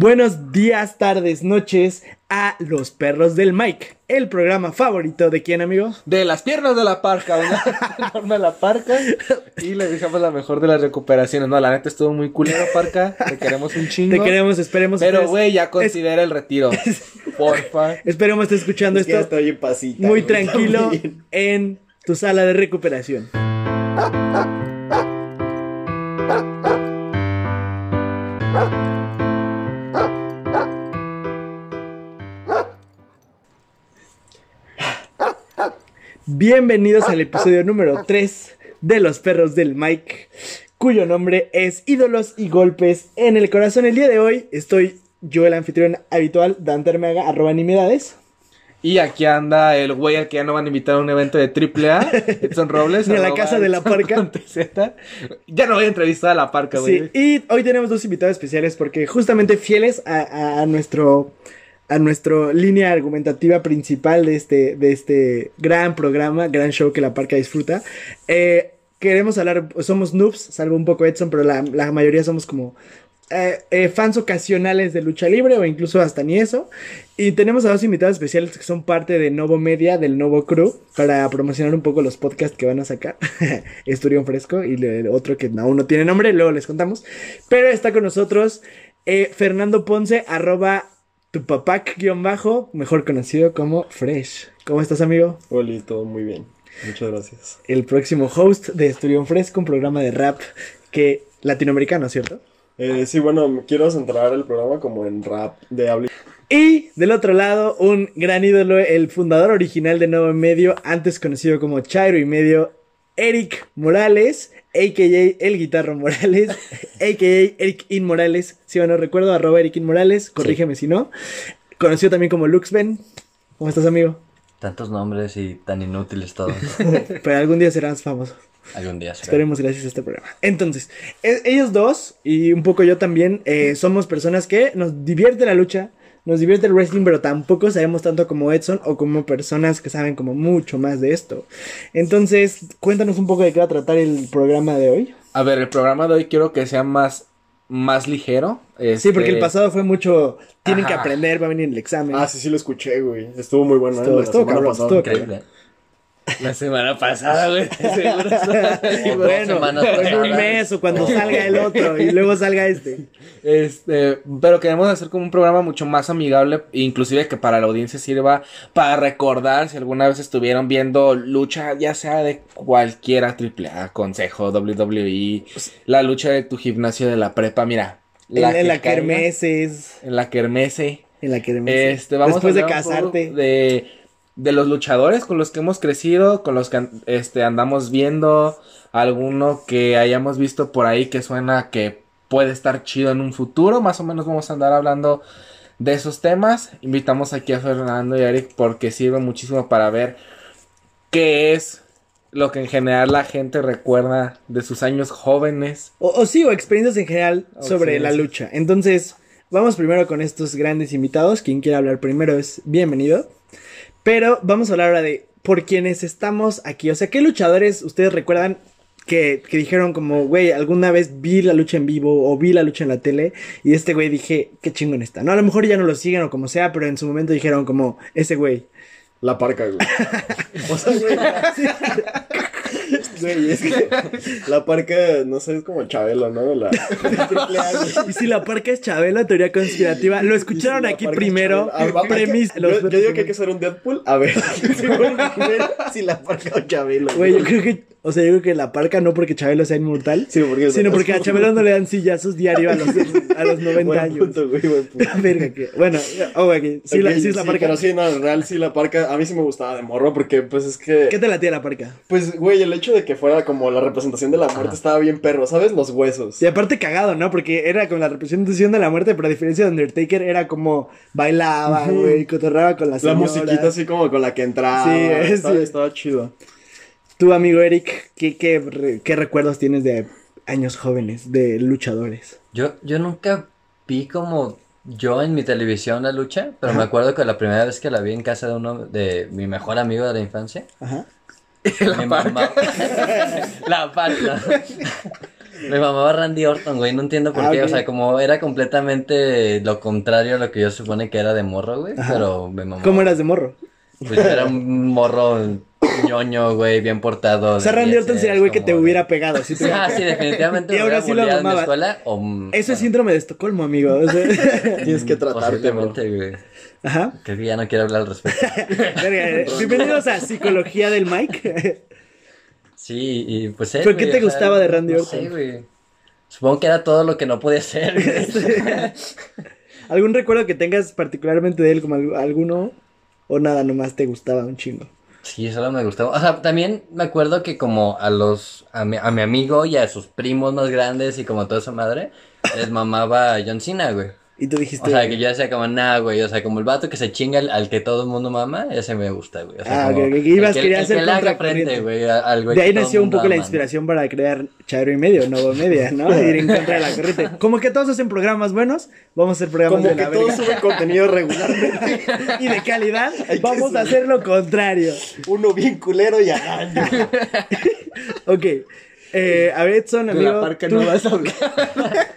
Buenos días, tardes, noches a los perros del Mike, el programa favorito de quién, amigo? De las piernas de la parca, una enorme de la parca. Y le dejamos la mejor de las recuperaciones. No, la neta estuvo muy culero, parca. Te queremos un chingo. Te queremos, esperemos. Pero, güey, ya considera el retiro. Porfa. Esperemos estés escuchando Es esto ya estoy en pasita. muy tranquilo también. en tu sala de recuperación. Bienvenidos al episodio número 3 de Los Perros del Mike, cuyo nombre es Ídolos y Golpes en el Corazón. El día de hoy estoy yo, el anfitrión habitual, Dante Armeaga, arroba nimiedades. Y aquí anda el güey al que ya no van a invitar a un evento de AAA, Edson Robles. Ni a la casa de la parca. Ya no voy a entrevistar a la parca, güey. Sí, y hoy tenemos dos invitados especiales porque justamente fieles a, a- a nuestro a nuestra línea argumentativa principal de este, de este gran programa, gran show que la parca disfruta. eh, queremos hablar, somos noobs, salvo un poco Edson, pero la, la mayoría somos como eh, eh, fans ocasionales de lucha libre o incluso hasta ni eso. Y tenemos a dos invitados especiales que son parte de Novo Media, del Novo Crew, para promocionar un poco los podcasts que van a sacar. Esturión Fresco y el otro que aún no tiene nombre, luego les contamos. Pero está con nosotros Fernando Ponce, arroba tu guion bajo, mejor conocido como Fresh. ¿Cómo estás, amigo? Oli, todo muy bien. Muchas gracias. El próximo host de Esturión Fresco, un programa de rap que latinoamericano, ¿cierto? Eh, sí, bueno, quiero centrar el programa como en rap de habla. Y del otro lado, un gran ídolo, el fundador original de Nuevo Medio, antes conocido como Chairo y Medio, Eric Morales, a.k.a. El Guitarro Morales, a.k.a. Eric In Morales, si no recuerdo, arroba Eric In Morales, corrígeme si no. Conocido también como Luxben. ¿Cómo estás, amigo? Tantos nombres y tan inútiles todos. Pero algún día serás famoso. Algún día será. Esperemos gracias a este programa. Entonces, e- ellos dos y un poco yo también eh, somos personas que nos divierte la lucha, nos divierte el wrestling, pero tampoco sabemos tanto como Edson o como personas que saben como mucho más de esto. Entonces, cuéntanos un poco de qué va a tratar el programa de hoy. A ver, el programa de hoy quiero que sea más, más ligero. Sí, porque el Este, pasado fue mucho, tienen que aprender, va a venir el examen. Ah, sí, sí lo escuché, güey. Estuvo muy bueno. Estuvo- ¿eh? Estuvo cabrón, estuvo Increíble. La semana pasada, güey. Seguro bueno, semanas en un mes o cuando salga el otro y luego salga este. Este, pero queremos hacer como un programa mucho más amigable, inclusive que para la audiencia sirva para recordar si alguna vez estuvieron viendo lucha, ya sea de cualquiera, AAA, Consejo, WWE, la lucha de tu gimnasio de la prepa, mira. En, en que la caiga, kermeses. En la kermese. En la kermese. Este, vamos Después a de casarte. De, de los luchadores con los que hemos crecido, con los que este, andamos viendo, alguno que hayamos visto por ahí que suena que puede estar chido en un futuro, más o menos vamos a andar hablando de esos temas. Invitamos aquí a Fernando y a Eric porque sirve muchísimo para ver qué es lo que en general la gente recuerda de sus años jóvenes. O, o sí, o experiencias en general O sobre la lucha. Entonces, vamos primero con estos grandes invitados. Quien quiera hablar primero es bienvenido. Pero vamos a hablar ahora de por quienes estamos aquí. O sea, ¿qué luchadores ustedes recuerdan que, que dijeron como, güey, alguna vez vi la lucha en vivo o vi la lucha en la tele? Y este güey dije, qué chingón está. No, a lo mejor ya no lo siguen o como sea, pero en su momento dijeron como, ese güey. La parca, güey. o sea, güey. Güey, es que la parca, no sé, es como Chabelo, ¿no? La. Y si la parca es Chabelo, teoría conspirativa. Lo escucharon si aquí parca es primero. Chabelo. Ah, premis- yo, los- yo digo que hay que hacer un Deadpool. A ver, primero, si la parca o Chabelo. Güey, yo creo que, o sea, yo creo que la parca no porque Chabelo sea inmortal, Sí, porque sino porque a Chabelo no le dan sillazos diario a los, a los 90 Buen años. punto, güey, buen punto. Verga, que, bueno, oh, ok, sí, la, sí es la parca. Pero sí, no, en real, sí, la parca. A mí sí me gustaba de morro porque, pues, es que. ¿Qué te latía la parca? Pues, güey, el hecho de que fuera como la representación de la muerte Ajá. estaba bien perro, ¿sabes? Los huesos. Y aparte cagado, ¿no? Porque era como la representación de la muerte, pero a diferencia de Undertaker era como bailaba, güey, cotorraba con la La señora. musiquita así como con la que entraba. Sí, es- estaba, sí. estaba chido. Tu amigo Eric, ¿qué, qué, qué recuerdos tienes de años jóvenes, de luchadores? Yo, yo nunca vi como yo en mi televisión la lucha, pero Ajá. me acuerdo que la primera vez que la vi en casa de uno de mi mejor amigo de la infancia, Ajá. mi mamá, la parca, Me mamaba Randy Orton, güey. No entiendo por Ah, qué. O sea, como era completamente lo contrario a lo que yo supone que era de morro, güey. Ajá. Pero me mamaba. ¿Cómo eras de morro? Pues era un morro ñoño, güey, bien portado. O sea, Randy Orton sería el güey que te hubiera pegado. Si te- Ah, sí, definitivamente Y hubiera así lo bulleado en la escuela. O, Eso es síndrome de Estocolmo, amigo. O sea, Tienes que tratarte, güey. Ajá. Creo que ya no quiero hablar al respecto. Eh, Bienvenidos a Psicología del Mike. Sí, y pues él, ¿Pero qué te sea, gustaba de Randy no Orton? sé, güey. Supongo que era todo lo que no podía ser. ¿Algún recuerdo que tengas particularmente de él, como al- alguno? ¿O nada, nomás te gustaba un chingo? Sí, solo me gustaba. O sea, también me acuerdo que como a los, a mi, a mi amigo y a sus primos más grandes y como toda esa madre, les mamaba John Cena, güey. Y tú dijiste... O sea, que yo decía como, nah, güey, o sea, como el vato que se chinga al, al que todo el mundo mama, ese me gusta, güey. O sea, Ah, como que ibas, el que, querías el ser que frente, güey, a- al güey de ahí que nació un poco la inspiración para crear Chairo y Medio, Nuevo Media, ¿no? Ir en contra de la corriente. Como que todos hacen programas buenos, vamos a hacer programas Como de que la todos verga. suben contenido regularmente. Y de calidad, Hay que vamos a hacer lo contrario. Uno bien culero y agaño. Ok. Eh, a ver, Edson, De amigo. la parca tú- no vas a hablar.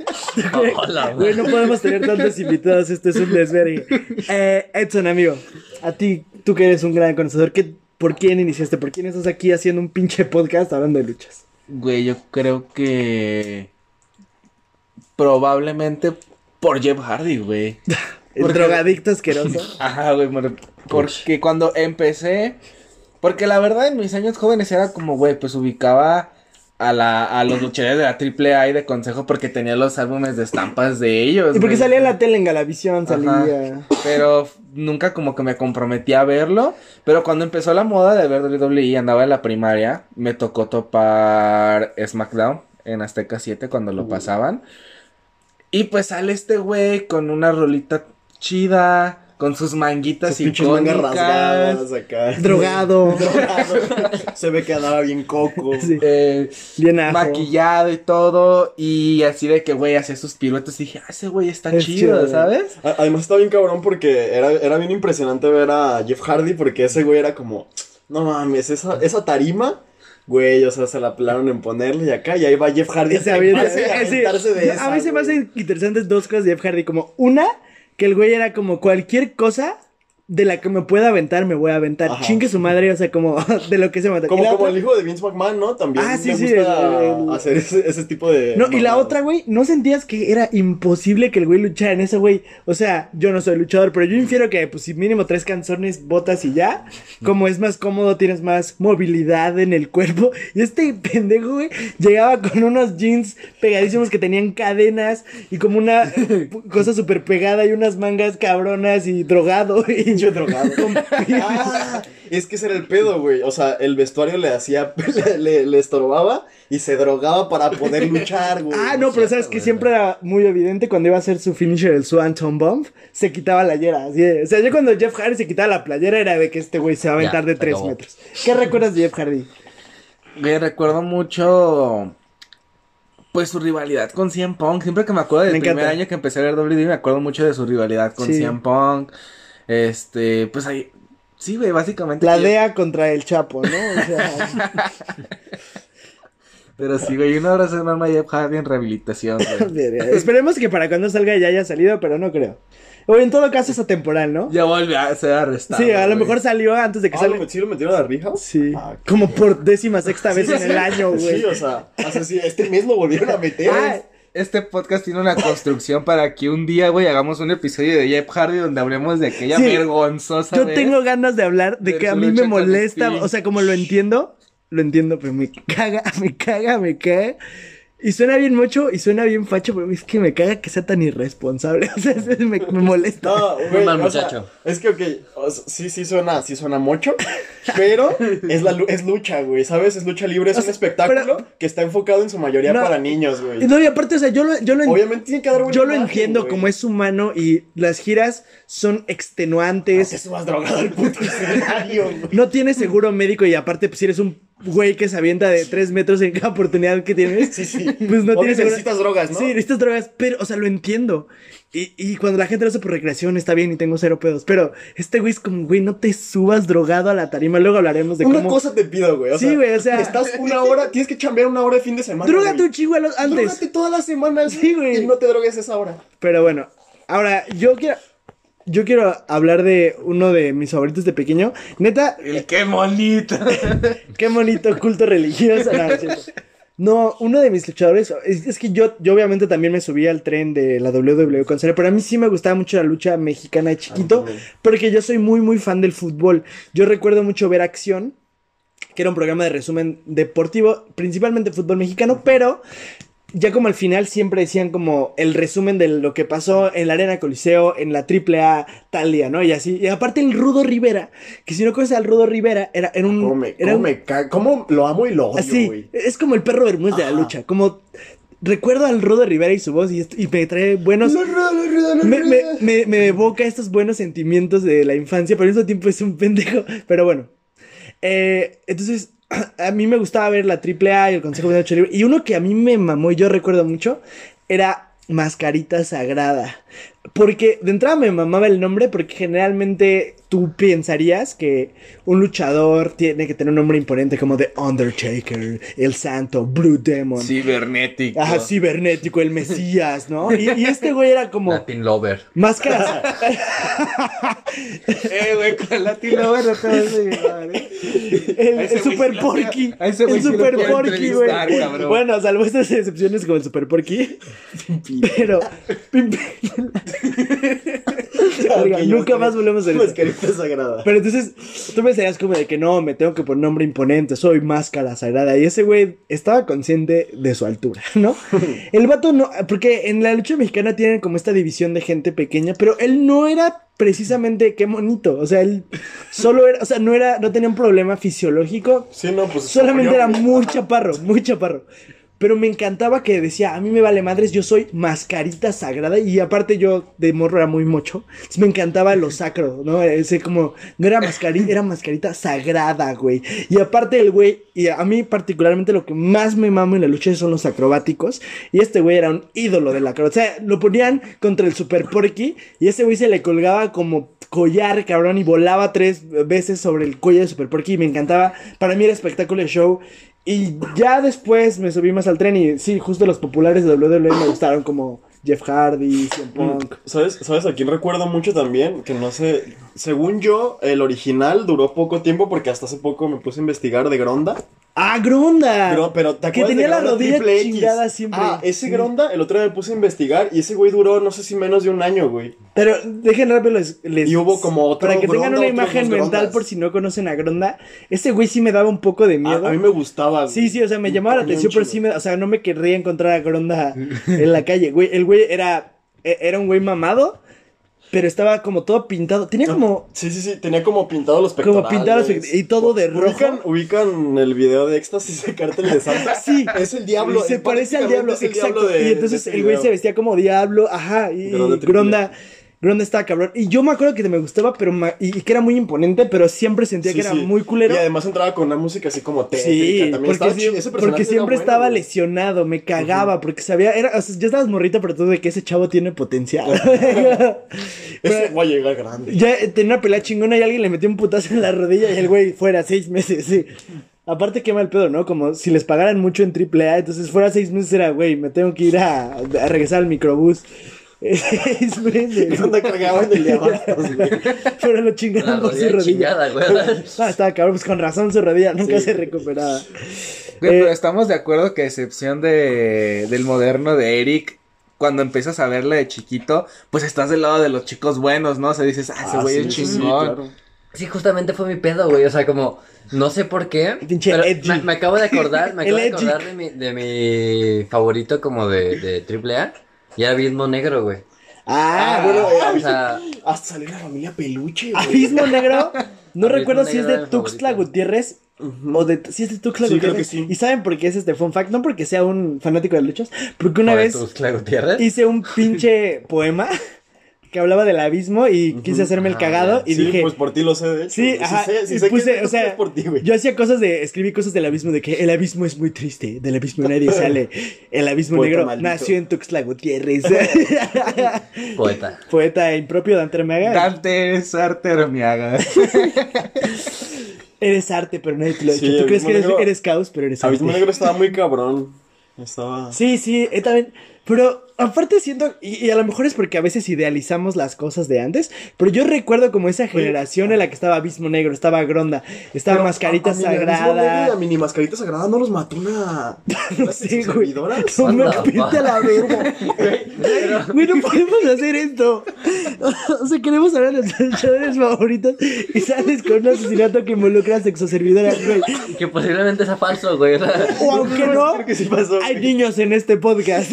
Hola, Güey, no podemos tener tantos invitados, esto es un desvergue. Eh, Edson, amigo, a ti, tú que eres un gran conocedor, ¿qué, ¿por quién iniciaste? ¿Por quién estás aquí haciendo un pinche podcast hablando de luchas? Güey, yo creo que. Probablemente por Jeff Hardy, güey. El Porque- drogadicto asqueroso. Ajá, güey, porque cuando empecé, porque la verdad en mis años jóvenes era como, güey, pues ubicaba a la a los luchadores de la AAA y de consejo porque tenía los álbumes de estampas de ellos. Y porque güey. salía en la tele en Galavisión, salía. Ajá. Pero nunca como que me comprometí a verlo. Pero cuando empezó la moda de ver WWE, andaba en la primaria, me tocó topar SmackDown en Azteca 7 cuando lo pasaban. Y pues sale este güey con una rolita chida, con sus manguitas Sus pinches mangas rasgadas acá. Drogado. Drogado. Se ve que andaba bien coco. Sí. eh, Bien ajo. maquillado y todo. Y así de que, güey, hacía sus piruetas. Y dije, ah, ese güey está Es chido, chido, ¿sabes? Además está bien cabrón porque era, era bien impresionante ver a Jeff Hardy porque ese güey era como, no mames, esa, esa tarima, güey, o sea, se la pelaron en ponerle y acá y ahí va Jeff Hardy Y a sí. aventarse de esa, a mí se me hacen interesantes dos cosas de Jeff Hardy. Como una, que el güey era como cualquier cosa de la que me pueda aventar, me voy a aventar. Ajá. Chingue su madre, o sea, como de lo que se mata. Como, como otra- el hijo de Vince McMahon, ¿no? También Ah, sí, me sí, gusta el- el- hacer ese, ese tipo de... No, y la otra, güey, ¿no sentías que era imposible que el güey luchara en eso, güey? O sea, yo no soy luchador, pero yo infiero que, pues, si mínimo tres canzones, botas y ya, como es más cómodo, tienes más movilidad en el cuerpo. Y este pendejo, güey, llegaba con unos jeans pegadísimos que tenían cadenas y como una cosa súper pegada y unas mangas cabronas y drogado. Y Drogado. Ah, es que ese era el pedo, güey. O sea, el vestuario le hacía, le, le, le estorbaba y se drogaba para poder luchar, güey. Ah, no, pero sabes que siempre era muy evidente cuando iba a hacer su finisher, el Swanton Bomb, se quitaba la yera. así de- o sea, yo cuando Jeff Hardy se quitaba la playera era de que este güey se va a Ya, aventar de se 3 acabó. metros. ¿Qué recuerdas de Jeff Hardy? Güey, recuerdo mucho. Pues su rivalidad con CM Punk. Siempre que me acuerdo del Me primer año que empecé a ver WWE, me acuerdo mucho de su rivalidad con Sí. CM Punk. Este, pues ahí. Sí, güey, básicamente. La DEA contra el Chapo, ¿no? O sea, Pero sí, güey, un abrazo enorme a Jeff Hardy en rehabilitación, güey. verga. esperemos que para cuando salga ya haya salido, pero no creo. O en todo caso es atemporal, ¿no? ya volvió a ser arrestado. Sí, a lo güey. mejor salió antes de que Ah, ¿lo salga. ¿Sí lo metieron a Rija? Sí, Ah, como por décima sexta vez sí, en sí. el año, güey. Sí, o sea, este mes lo volvieron a meter. Ah, Este podcast tiene una construcción para que un día, güey, hagamos un episodio de Jeff Hardy donde hablemos de aquella Sí. vergonzosa. Yo tengo ganas de hablar de que a mí me molesta, o sea, como lo entiendo, lo entiendo, pero me caga, me caga, me caga. Y suena bien mucho y suena bien facho, pero es que me caga que sea tan irresponsable. O sea, es- me, me molesta. No, güey, mal o sea, muchacho. es que, ok, o sea, sí, sí suena, sí suena mucho, pero es, la, es lucha, güey, ¿sabes? Es lucha libre, es O un espectáculo pero- que está enfocado en su mayoría No. para niños, Y güey. No, y aparte, o sea, yo lo, yo lo, en- Obviamente tiene que dar yo lo imagen, entiendo güey. como es humano y las giras son No te extenuantes. subas drogado al puto escenario, güey. No tienes seguro médico y aparte, pues si eres un güey que se avienta de tres metros en cada oportunidad que tienes. Sí, sí. Pues no tienes necesitas drogas, ¿no? Sí, necesitas drogas, pero, o sea, lo entiendo. Y, y cuando la gente lo hace por recreación está bien y tengo cero pedos. Pero este güey es como, güey, no te subas drogado a la tarima. Luego hablaremos de Una cómo. cosa te pido, güey. O Sí, sea, güey, o sea- Estás una hora, tienes que chambear una hora de fin de semana. Drógate güey. un chingo a los- antes. Drógate toda la semana. Sí, güey. Y no te drogues esa hora. Pero bueno, ahora yo quiero. Yo quiero hablar de uno de mis favoritos de pequeño. Neta, El qué bonito. Qué bonito culto religioso. No. No, uno de mis luchadores. Es, es que yo, yo obviamente también me subí al tren de la WWE con Cena, pero a mí sí me gustaba mucho la lucha mexicana de chiquito, porque yo soy muy, muy fan del fútbol. Yo recuerdo mucho ver Acción, que era un programa de resumen deportivo, principalmente fútbol mexicano, pero ya como al final siempre decían como el resumen de lo que pasó en la Arena Coliseo, en la AAA tal día, ¿no? Y así. Y aparte el Rudo Rivera, que si no conoces al Rudo Rivera, era, era un... ¿Cómo me, era cómo un- me ca- cómo lo amo y lo odio, Así, güey? es como el perro Bermúdez de la lucha. Como recuerdo al Rudo Rivera y su voz y, me trae buenos. Lo rudo, lo rudo, lo Me, me, me, me evoca estos buenos sentimientos de la infancia, pero al mismo tiempo es un pendejo. Pero bueno. Eh, entonces, a mí me gustaba ver la AAA y el Consejo de Lucha Libre. Y uno que a mí me mamó y yo recuerdo mucho era Mascarita Sagrada. Porque de entrada me mamaba el nombre porque generalmente tú pensarías que un luchador tiene que tener un nombre imponente como The Undertaker, El Santo, Blue Demon. Cibernético. Ajá, cibernético, el Mesías, ¿no? Y, y este güey era como Latin Lover. máscaras. Eh, güey, con Latin Lover no te vas a llevar, ¿eh? El, Super Porky. El sí Super Porky, güey. Bueno, salvo estas excepciones como el Super Porky. Pero. Nunca más volvemos a. Mascarita sagrada. Pero entonces, tú pensarías como de que no, me tengo que poner nombre imponente, soy máscara sagrada. Y ese güey estaba consciente de su altura, ¿no? El vato no, porque en la lucha mexicana tienen como esta división de gente pequeña, pero él no era precisamente qué bonito. O sea, él solo era, o sea, no era, no tenía un problema fisiológico, Sí, no, pues. solamente era muy chaparro, muy chaparro. Pero me encantaba que decía, a mí me vale madres, yo soy mascarita sagrada. Y aparte yo de morro era muy mocho. Me encantaba lo sacro, ¿no? Ese como, no era mascarita, era mascarita sagrada, güey. Y aparte el güey, y a mí particularmente lo que más me mamo en la lucha son los acrobáticos. Y este güey era un ídolo del acrobático. O sea, lo ponían contra el Super Porky y ese güey se le colgaba como collar, cabrón, y volaba tres veces sobre el cuello de Super Porky y me encantaba. Para mí era espectáculo de show. Y ya después me subí más al tren y sí, justo los populares de WWE me gustaron como Jeff Hardy, CM Punk. ¿Sabes, ¿Sabes a quién recuerdo mucho también? Que no sé. Según yo, el original duró poco tiempo porque hasta hace poco me puse a investigar de Gronda. ¡Ah, Gronda! Pero, pero ¿te que tenía de la rodilla chingada siempre. Ah, ese Sí. Gronda, el otro día me puse a investigar y ese güey duró no sé si menos de un año, güey. Pero dejen rápido les, les- Y hubo como otro Para que tengan una imagen mental Grondas. por si no conocen a Gronda. Ese güey sí me daba un poco de A, miedo. a mí me gustaba. Sí, sí, o sea, me llamaba la atención, pero sí me, o sea, no me querría encontrar a Gronda en la calle. Güey, el güey era, e- era un güey mamado, pero estaba como todo pintado. Tenía como, Sí, sí, sí, tenía como pintado los Como pectorales. pintado los pect- y todo de ¿Ubican, rojo. ubican el video de éxtasis de Cártel de Santa? Sí. Es el diablo. se parece al diablo, exacto. diablo de- y entonces ese el güey se vestía como diablo, ajá, y, Gronda triple. Gronda estaba cabrón. Y yo me acuerdo que me gustaba, pero ma- y, y que era muy imponente, pero siempre sentía Sí, que era sí. muy culero. Y además entraba con una música así como tétrica. Sí, También porque. Ese porque siempre bueno, estaba güey. lesionado, me cagaba, porque sabía, era, o sea, ya estabas morrita, pero tú de que ese chavo tiene potencial. Ese va a llegar grande. ya eh, tenía una pelea chingona y alguien le metió un putazo en la rodilla y el güey fuera seis meses, sí. Aparte, qué mal pedo, ¿no? Como si les pagaran mucho en AAA, entonces fuera seis meses era, güey, me tengo que ir a, a regresar al microbús. Seis meses. Cuando cargaban el de abastos, güey. Pero lo chingaron por su rodilla rodilla. chingada, güey. Ah, estaba cabrón, pues con razón su rodilla nunca Sí. se recuperaba. Güey, Eh, pero estamos de acuerdo que a excepción de, del moderno de Eric, cuando empiezas a verle de chiquito, pues estás del lado de los chicos buenos, ¿no? O sea, dices, ah, ese Ah, güey sí, es sí, chingón. claro. Sí, justamente fue mi pedo, güey. O sea, como, no sé por qué. Pinche pero edgy. me, me acabo de acordar, me acabo de acordar de mi, de mi favorito como de, de AAA. Y era Abismo Negro, güey. Ah, Ah, bueno, eh, O sea, Hasta salió la familia peluche, güey. Abismo Negro. No Abismo recuerdo si es de Tuxtla favorito. Gutiérrez o de si es de Tuxtla Sí, creo Gutiérrez. que sí. ¿Y saben por qué es este fun fact? No porque sea un fanático de luchas, porque una ¿o de vez Tuxtla Gutiérrez? hice un pinche poema que hablaba del abismo y quise hacerme el Ah, cagado y sí, dije, pues por ti lo sé, de hecho. Sí, güey. ajá, sé, sí y sé puse, que o sea, es por ti, güey. yo hacía cosas de, escribí cosas del abismo, de que el abismo es muy triste, del abismo nadie sale, el abismo Poeta negro maldito. nació en Tuxtla Gutiérrez, Poeta. poeta impropio Dante Armeaga, Dante es Artermiaga. eres arte, pero nadie te lo ha Sí, dicho, tú crees Abismo que eres, Negro- eres caos, pero eres arte. Abismo Negro estaba muy cabrón. Estaba. Sí, sí, eh, también. Pero aparte siento, y, y a lo mejor es porque a veces idealizamos las cosas de antes, pero yo recuerdo como esa generación en la que estaba Abismo Negro, estaba Gronda, estaba Pero Mascarita a- a Mini Abismo Negro y Sagrada. A mini mascarita sagrada no los mató una. No una sé, güey. servidora. No a la verga. Güey, no podemos hacer esto. O sea, queremos hablar de nuestros luchadores favoritos y sales con un asesinato que involucra a sexoservidoras, güey. Y que posiblemente sea falso, güey. o aunque no, que sí pasó. hay niños en este podcast.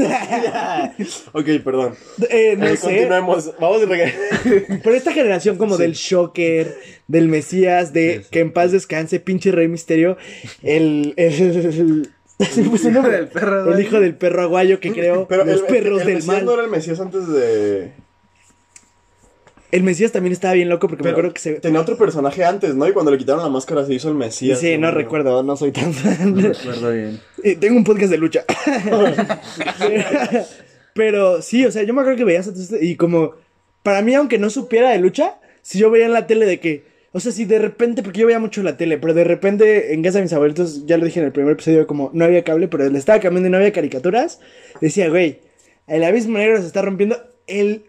ok, perdón. Eh, no Eh, sé. Continuemos. Vamos a. Pero esta generación como del Shocker, del Mesías, de Sí, sí. que en paz descanse, pinche Rey Misterio, el... el, el- nombre. del perro El aguayo. hijo del perro aguayo que creó Pero los el, perros el del Mesías mal. no era el Mesías antes de. El Mesías también estaba bien loco porque me acuerdo que se... Tenía otro personaje antes, ¿no? Y cuando le quitaron la máscara se hizo el Mesías. Sí, no recuerdo, no soy tan fan. recuerdo bien. Eh, Tengo un podcast de lucha. Pero sí, o sea, yo me acuerdo que veías y como para mí aunque no supiera de lucha, si yo veía en la tele de que, o sea, si de repente, porque yo veía mucho la tele, pero de repente en casa de mis abuelitos, ya lo dije en el primer episodio, como no había cable, pero le estaba cambiando y no había caricaturas, decía, güey, el abismo negro se está rompiendo el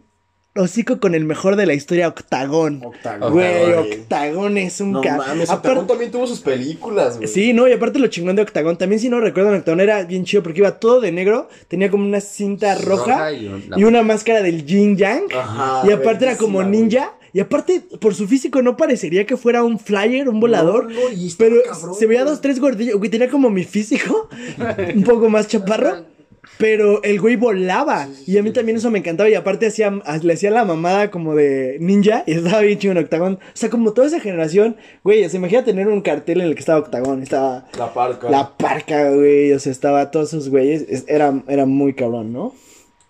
hocico con el mejor de la historia, Octagón. Octagón. Güey. Octagón es un No mames, Aparte- Octagón también tuvo sus películas, güey. Sí, no, y aparte lo chingón de Octagón, también si no recuerdan, Octagón era bien chido porque iba todo de negro, tenía como una cinta roja, Roja y un- y una máscara del yin yang, Ajá. y aparte era como ninja, y aparte por su físico no parecería que fuera un flyer, un volador, No, no, y estaba pero cabrón, se veía dos, tres gordillos, güey, tenía como mi físico, un poco más chaparro. Pero el güey volaba. y a mí también eso me encantaba. Y aparte hacía, le hacía la mamada como de ninja. Y estaba bien chido en Octagón. O sea, como toda esa generación. Güey, se imagina tener un cartel en el que estaba Octagón. Estaba. La parca. la parca, güey. O sea, estaba todos esos güeyes. Es- Era, era muy cabrón, ¿no?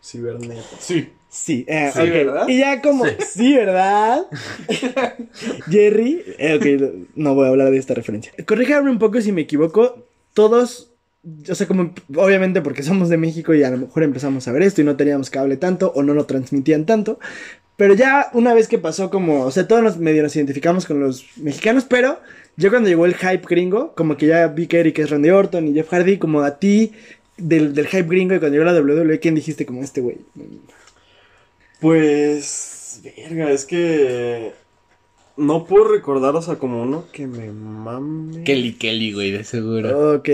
Ciberneta. Sí. Sí, eh, Sí. ¿verdad? Y ya como, sí, ¿verdad? Jerry, eh, ok, no voy a hablar de esta referencia. Corríjame un poco si me equivoco. Todos, o sea, como obviamente porque somos de México y a lo mejor empezamos a ver esto y no teníamos cable tanto o no lo transmitían tanto. Pero ya una vez que pasó como, o sea, todos nos medio nos identificamos con los mexicanos, pero yo cuando llegó el hype gringo, como que ya vi que Eric es Randy Orton y Jeff Hardy, como a ti del, del hype gringo y cuando llegó la WWE, ¿quién dijiste como este güey? Pues. Verga, es que. No puedo recordar, o sea, como uno que me mame. Kelly Kelly, güey, de seguro. Ok.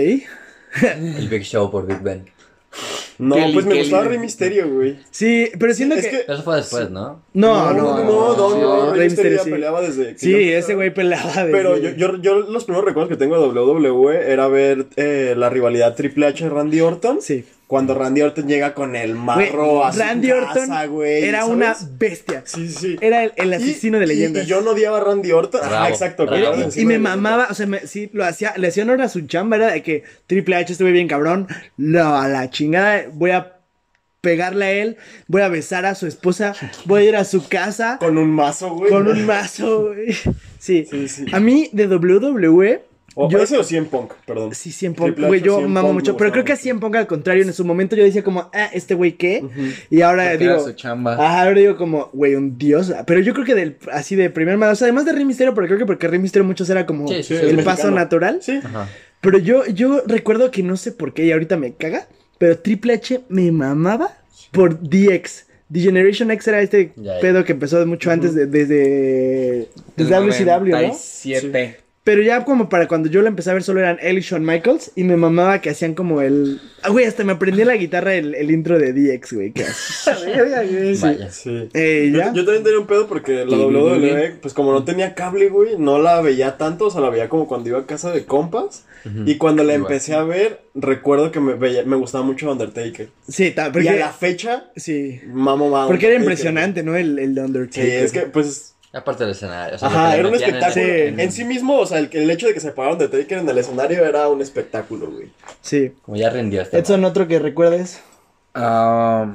El Big Show por Big Ben. No, Kelly, pues me Kelly. gustaba Rey Misterio, güey. Sí, pero siento Es que... eso fue después, ¿no? No, no, no, no, no, sí, no, Rey Rey Misterio sí. peleaba desde. que Sí, yo ese güey peleaba de... Pero yo, yo, yo los primeros recuerdos que tengo de WWE era ver eh, la rivalidad Triple H Randy Orton. Sí. Cuando Randy Orton llega con el marro a su Randy Orton güey, era ¿sabes? una bestia. Sí, sí. Era el, el Y- asesino de y- leyendas. Y, yo no odiaba a Randy Orton. Ajá, Bravo, exacto. bravo. y, me mamaba, o sea, me- sí, lo hacía, le hacía honor a su chamba, era de que Triple H estuve bien cabrón, no, a la chingada, voy a pegarle a él, voy a besar a su esposa, voy a ir a su casa Con un mazo, güey. con un mazo, güey. Sí. Sí, sí. A mí de WWE, O yo ese o 100 Punk, perdón. Sí, 100 Punk, Triple güey, H, yo 100 mamo Punk mucho, pero creo que a mucho. 100 Punk al contrario, en su momento yo decía como, ah, este güey qué, y ahora Porque digo, era su chamba. ajá, ahora digo como, güey, un dios, pero yo creo que del, así de primer mano, o sea, además de Rey Mysterio, pero creo que porque Rey Mysterio muchos era como Sí, sí, el paso mexicano. natural, Sí. Ajá. pero yo, yo recuerdo que no sé por qué, y ahorita me caga, pero Triple H me mamaba por DX. The Generation X era este Ya, ya. pedo que empezó mucho antes de, desde, desde WCW, ¿no? 97. Pero ya como para cuando yo lo empecé a ver solo eran él y Shawn Michaels y me mamaba que hacían como el... Ah, güey, hasta me aprendí en la guitarra el, el intro de DX, güey. que- Vaya. Sí. Eh, Yo, ¿ya? yo también tenía un pedo porque la WWE, pues como no tenía cable, güey, no la veía tanto, o sea, la veía como cuando iba a casa de compas. Y cuando la Igual. empecé a ver, recuerdo que me, veía, me gustaba mucho Undertaker. Sí, ta- Y porque... a la fecha, Sí. mamo más. Porque era impresionante, ¿no? El, el Sí, Undertaker. es que, pues, Aparte del escenario. o sea, lo ajá, era un en- espectáculo. Sí. En sí mismo, o sea, el, el hecho de que se pararon Undertaker en el escenario era un espectáculo, güey. Sí. Como ya rindió este. Edson, otro que recuerdes. Ah,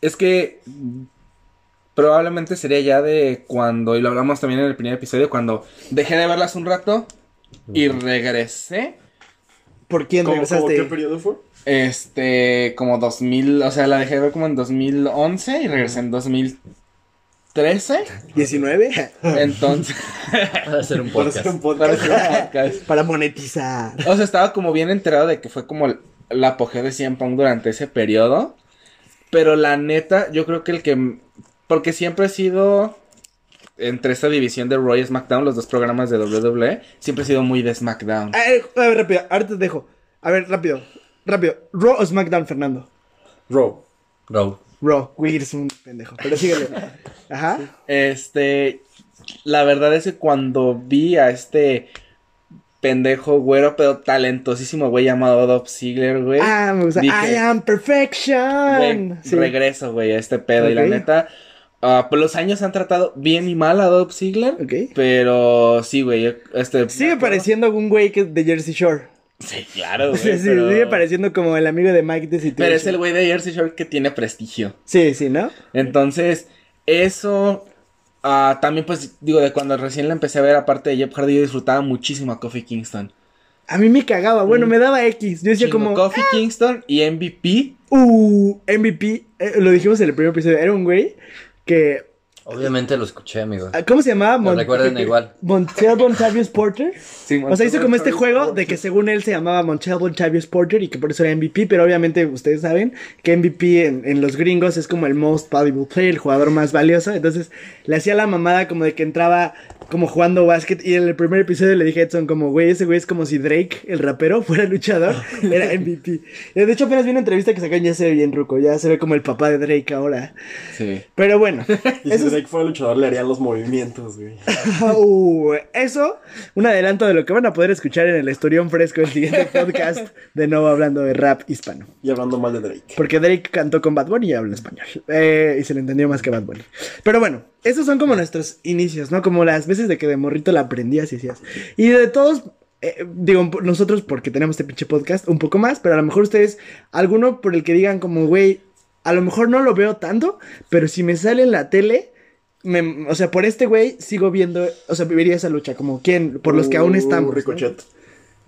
es que probablemente sería ya de cuando, y lo hablamos también en el primer episodio, cuando dejé de verlas un rato y regresé. ¿Por quién ¿Cómo, cómo regresaste? qué periodo fue? Este, como 2000, o sea, la dejé de ver como en 2011 y regresé en 2013. ¿19? Entonces, Para hacer un Para podcast. hacer un podcast. Para monetizar. o sea, estaba como bien enterado de que fue como el, el apogeo de CM Punk durante ese periodo. Pero la neta, yo creo que el que. Porque siempre he sido. Entre esta división de Raw y SmackDown, los dos programas de WWE, siempre he sido muy de SmackDown. A ver, a ver, rápido, ahorita te dejo. A ver, rápido, rápido. Raw o SmackDown, Fernando. Raw. Bro. Güey, eres un pendejo. Pero síguele. Ajá. Este, la verdad es que cuando vi a este pendejo güero, pero talentosísimo güey llamado Dolph Ziggler, güey. Ah, me gusta. dije, I am perfection. güey, Sí. regreso, güey, a este pedo. Y la neta, pues los años han tratado bien y mal a Dolph Ziggler. Ok. Pero sí, güey, este... Sigue pareciendo un güey que es de Jersey Shore. Sí, claro, güey. Sí, sí, pero... sigue pareciendo como el amigo de Mike de Pero es el güey de Jersey Shore que tiene prestigio. Sí, sí, ¿no? Entonces, eso ah, también, pues, digo, de cuando recién la empecé a ver, aparte de Jeff Hardy, yo disfrutaba muchísimo a Kofi Kingston. A mí me cagaba. Bueno, me daba X. Yo decía. Chingo, como, Kofi Kingston y MVP. uh, MVP. eh, lo dijimos en el primer episodio. Era un güey que. Obviamente lo escuché, amigo. ah, ¿Cómo se llamaba? Lo recuerdan igual. Montel Bontavious Porter. O sea, hizo como este juego de que según él se llamaba Montel Bontavious Porter y que por eso era MVP, pero obviamente ustedes saben que MVP en, en los gringos es como el most valuable player, el jugador más valioso. Entonces le hacía la mamada como de que entraba como jugando básquet y en el primer episodio le dije a Edson como, güey, ese güey es como si Drake, el rapero, fuera luchador, era MVP. Y De hecho apenas vi una entrevista que sacaron ya se ve bien ruco, ya se ve como el papá de Drake ahora. Sí. Pero bueno, eso es- Drake fuera luchador, le harían los movimientos, güey. Uh, eso, un adelanto de lo que van a poder escuchar en el historión fresco del siguiente podcast de nuevo hablando de rap hispano. Y hablando mal de Drake. Porque Drake cantó con Bad Bunny y habla español. Eh, y se le entendió más que Bad Bunny. Pero bueno, esos son como nuestros inicios, ¿no? Como las veces de que de morrito la aprendías y hacías. Y de todos, eh, digo, nosotros porque tenemos este pinche podcast, un poco más, pero a lo mejor ustedes, alguno por el que digan como, güey, a lo mejor no lo veo tanto, pero si me sale en la tele... me- o sea, por este güey sigo viendo, o sea, viviría esa lucha, como quién, por los que aún Uh, estamos. ¿no?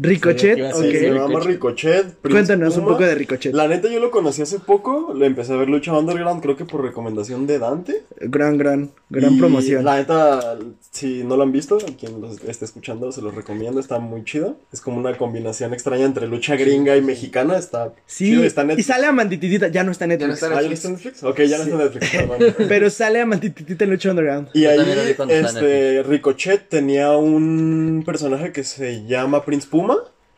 Ricochet. Sí, ok. Sí, se llama Ricochet. Prince Cuéntanos un poco de Ricochet. La neta, yo lo conocí hace poco. Lo empecé a ver lucha underground, creo que por recomendación de Dante. Gran, gran, gran Y promoción. La neta, si no lo han visto, a quien los esté escuchando, se los recomiendo. Está muy chido. Es como una combinación extraña entre lucha gringa y mexicana. Está Sí, chido. Está en y Netflix. sale a Mantititita, ya no está en Ya no Netflix. está Ah, ¿ya no está en Netflix? Ok, ya no está en Netflix, perdón. Pero sale a Mantititita en Lucha Underground. Y ahí, este, Ricochet tenía un personaje que se llama Prince Puma,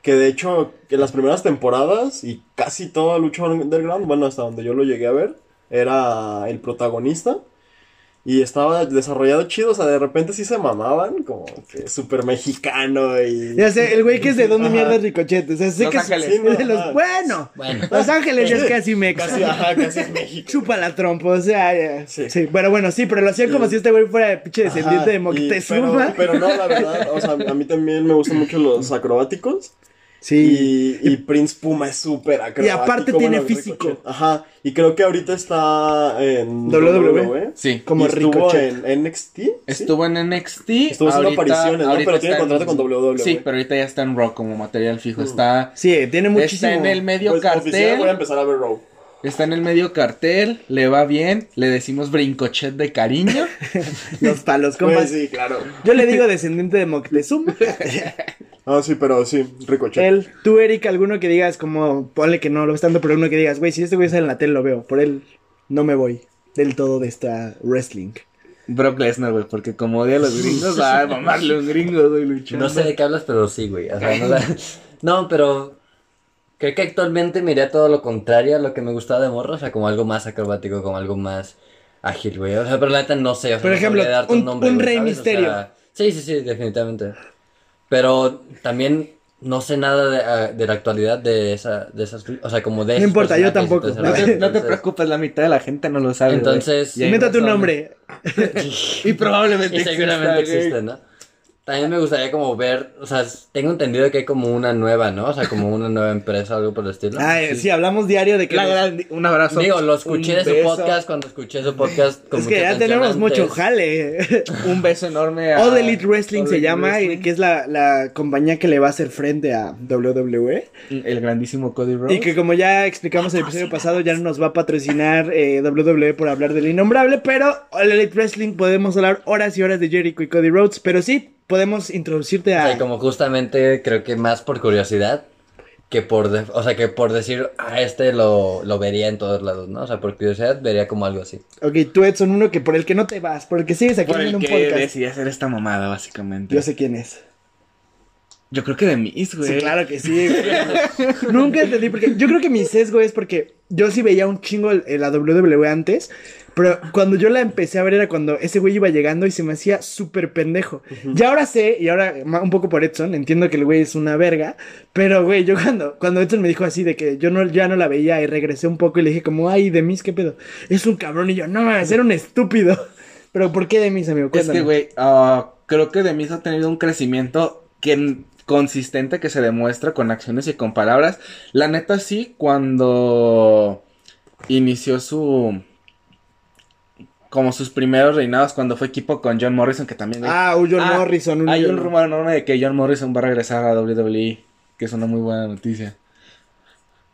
que de hecho, en las primeras temporadas y casi toda lucha underground, bueno, hasta donde yo lo llegué a ver, era el protagonista. Y estaba desarrollado chido, o sea, de repente sí se mamaban, como que súper mexicano y... Ya sé, el güey que es de dónde mierda es Ricochet. O sea, sé Los que es- Ángeles. es de los. Ajá. Bueno, Bueno. Los Ángeles ya es casi mexa. Casi, ajá, casi es México. Chupa la trompa, o sea, ya. Sí. Sí. Pero bueno, sí, pero lo hacían como Sí. si este güey fuera pinche descendiente Ajá, de y- Moctezuma. pero, pero no, la verdad, o sea, a mí también me gustan mucho los acrobáticos. Sí. Y, y Prince Puma es súper acrobático. Y aparte tiene bueno, físico. Ricochet. Ajá. Y creo que ahorita está en WWE. Sí. Como estuvo en NXT. ¿sí? Estuvo en NXT. Estuvo haciendo ahorita- apariciones, ¿no? Pero tiene está en- contrato con WWE. Sí, pero ahorita ya está en Raw como material fijo. Está, Sí, tiene muchísimo. está en el medio Pues oficial voy a cartel. empezar a ver Raw. Está en el medio cartel. Le va bien. Le decimos brincochet de cariño. Los palos, Pues compas. sí, claro. Yo le digo descendiente de Moctezuma. Ah, sí, pero sí, Ricochet. Él, tú, Eric, alguno que digas, como, ponle que no lo ves tanto, pero uno que digas, güey, si este güey sale en la tele lo veo. Por él no me voy del todo de esta wrestling. Brock Lesnar, güey, porque como odia a los gringos, va a mamarle a un gringo, güey, luchando. No sé de qué hablas, pero sí, güey. O sea, no, la- no, pero creo que actualmente me iría todo lo contrario a lo que me gustaba de morro. O sea, como algo más acrobático, como algo más ágil, güey. O sea, pero la neta no sé. O sea, Por no ejemplo, un- nombre, un güey, Rey ¿sabes? O Misterio. sea, sí, sí, sí, definitivamente. Pero también no sé nada de, ah, de la actualidad de, esa, de esas. O sea, como de No importa, yo tampoco. No te, no te preocupes, la mitad de la gente no lo sabe. Entonces- Invéntate un nombre. Y probablemente Y seguramente existe, ¿no? También me gustaría como ver, o sea, tengo entendido que hay como una nueva, ¿no? O sea, como una nueva empresa o algo por el estilo. Ay, sí. hablamos diario de que... La gran- un abrazo. Digo, lo escuché de su beso, podcast cuando escuché su podcast con es que ya tenemos mucho jale. Un beso enorme a... All Elite Wrestling All se Elite llama, Wrestling. y que es la, la compañía que le va a hacer frente a WWE. El grandísimo Cody Rhodes. Y que como ya explicamos en el episodio pasado, ya no nos va a patrocinar eh, WWE por hablar del innombrable, pero All Elite Wrestling podemos hablar horas y horas de Jericho y Cody Rhodes, pero sí podemos introducirte O a... sea, como justamente creo que más por curiosidad que por, de- o sea, que por decir, ah, este lo, lo vería en todos lados, ¿no? O sea, por curiosidad vería como algo así. Ok, tú Edson, uno que por el que no te vas, por el que sigues aquí Por en el un que podcast. decidí hacer esta mamada, básicamente. Yo sé quién es. Yo creo que de mis, güey. Sí, claro que sí. güey. Nunca entendí porque yo creo que mi sesgo es porque yo sí veía un chingo el- el- la WWE antes, pero cuando yo la empecé a ver era cuando ese güey iba llegando y se me hacía súper pendejo. Y ahora sé, y ahora un poco por Edson, entiendo que el güey es una verga, pero güey, yo cuando, cuando Edson me dijo así de que yo no, ya no la veía y regresé un poco y le dije como, ay, de mis, ¿qué pedo? Es un cabrón y yo, no mames, era un estúpido. Pero ¿por qué de mis, amigo? Es que, güey, ah, creo que de mis ha tenido un crecimiento que consistente que se demuestra con acciones y con palabras. La neta sí, cuando inició su... Como sus primeros reinados, cuando fue equipo con John Morrison, que también... Ah, un John Ah, Morrison. Un Hay John- un rumor enorme de que John Morrison va a regresar a WWE, que es una muy buena noticia.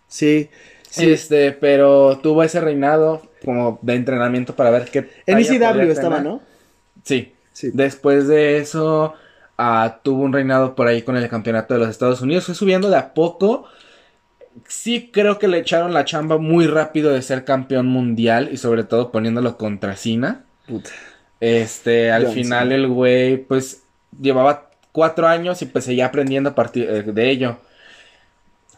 Sí. Sí. Este, pero tuvo ese reinado como de entrenamiento para ver qué... En ECW estaba. ¿no? Sí. Sí. Después de eso, ah, tuvo un reinado por ahí con el campeonato de los Estados Unidos. Fue subiendo de a poco. Sí creo que le echaron la chamba muy rápido de ser campeón mundial y sobre todo poniéndolo contra Cena. Puta. Este, al final el güey, pues, llevaba cuatro años y pues seguía aprendiendo a partir eh, de ello.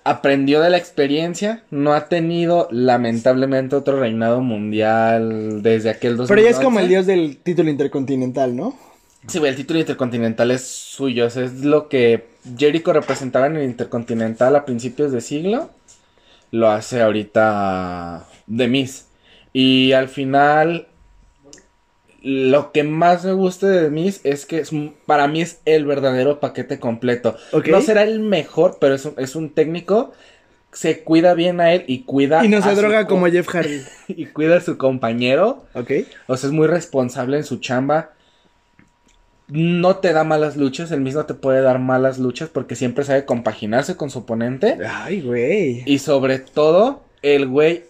Aprendió de la experiencia, no ha tenido lamentablemente otro reinado mundial desde aquel 2011. Pero ya es como el dios del título intercontinental, ¿no? Sí, güey, el título intercontinental es suyo, o sea, es lo que Jericho representaba en el intercontinental a principios de siglo, lo hace ahorita The Miz. Y al final, lo que más me gusta de The Miz es que es para mí es el verdadero paquete completo. Ok. No será el mejor, pero es un, es un técnico, se cuida bien a él y cuida Y no se droga co- como Jeff Hardy. y cuida a su compañero. Ok. O sea, es muy responsable en su chamba. No te da malas luchas, él mismo te puede dar malas luchas porque siempre sabe compaginarse con su oponente. Ay, güey. Y sobre todo, el güey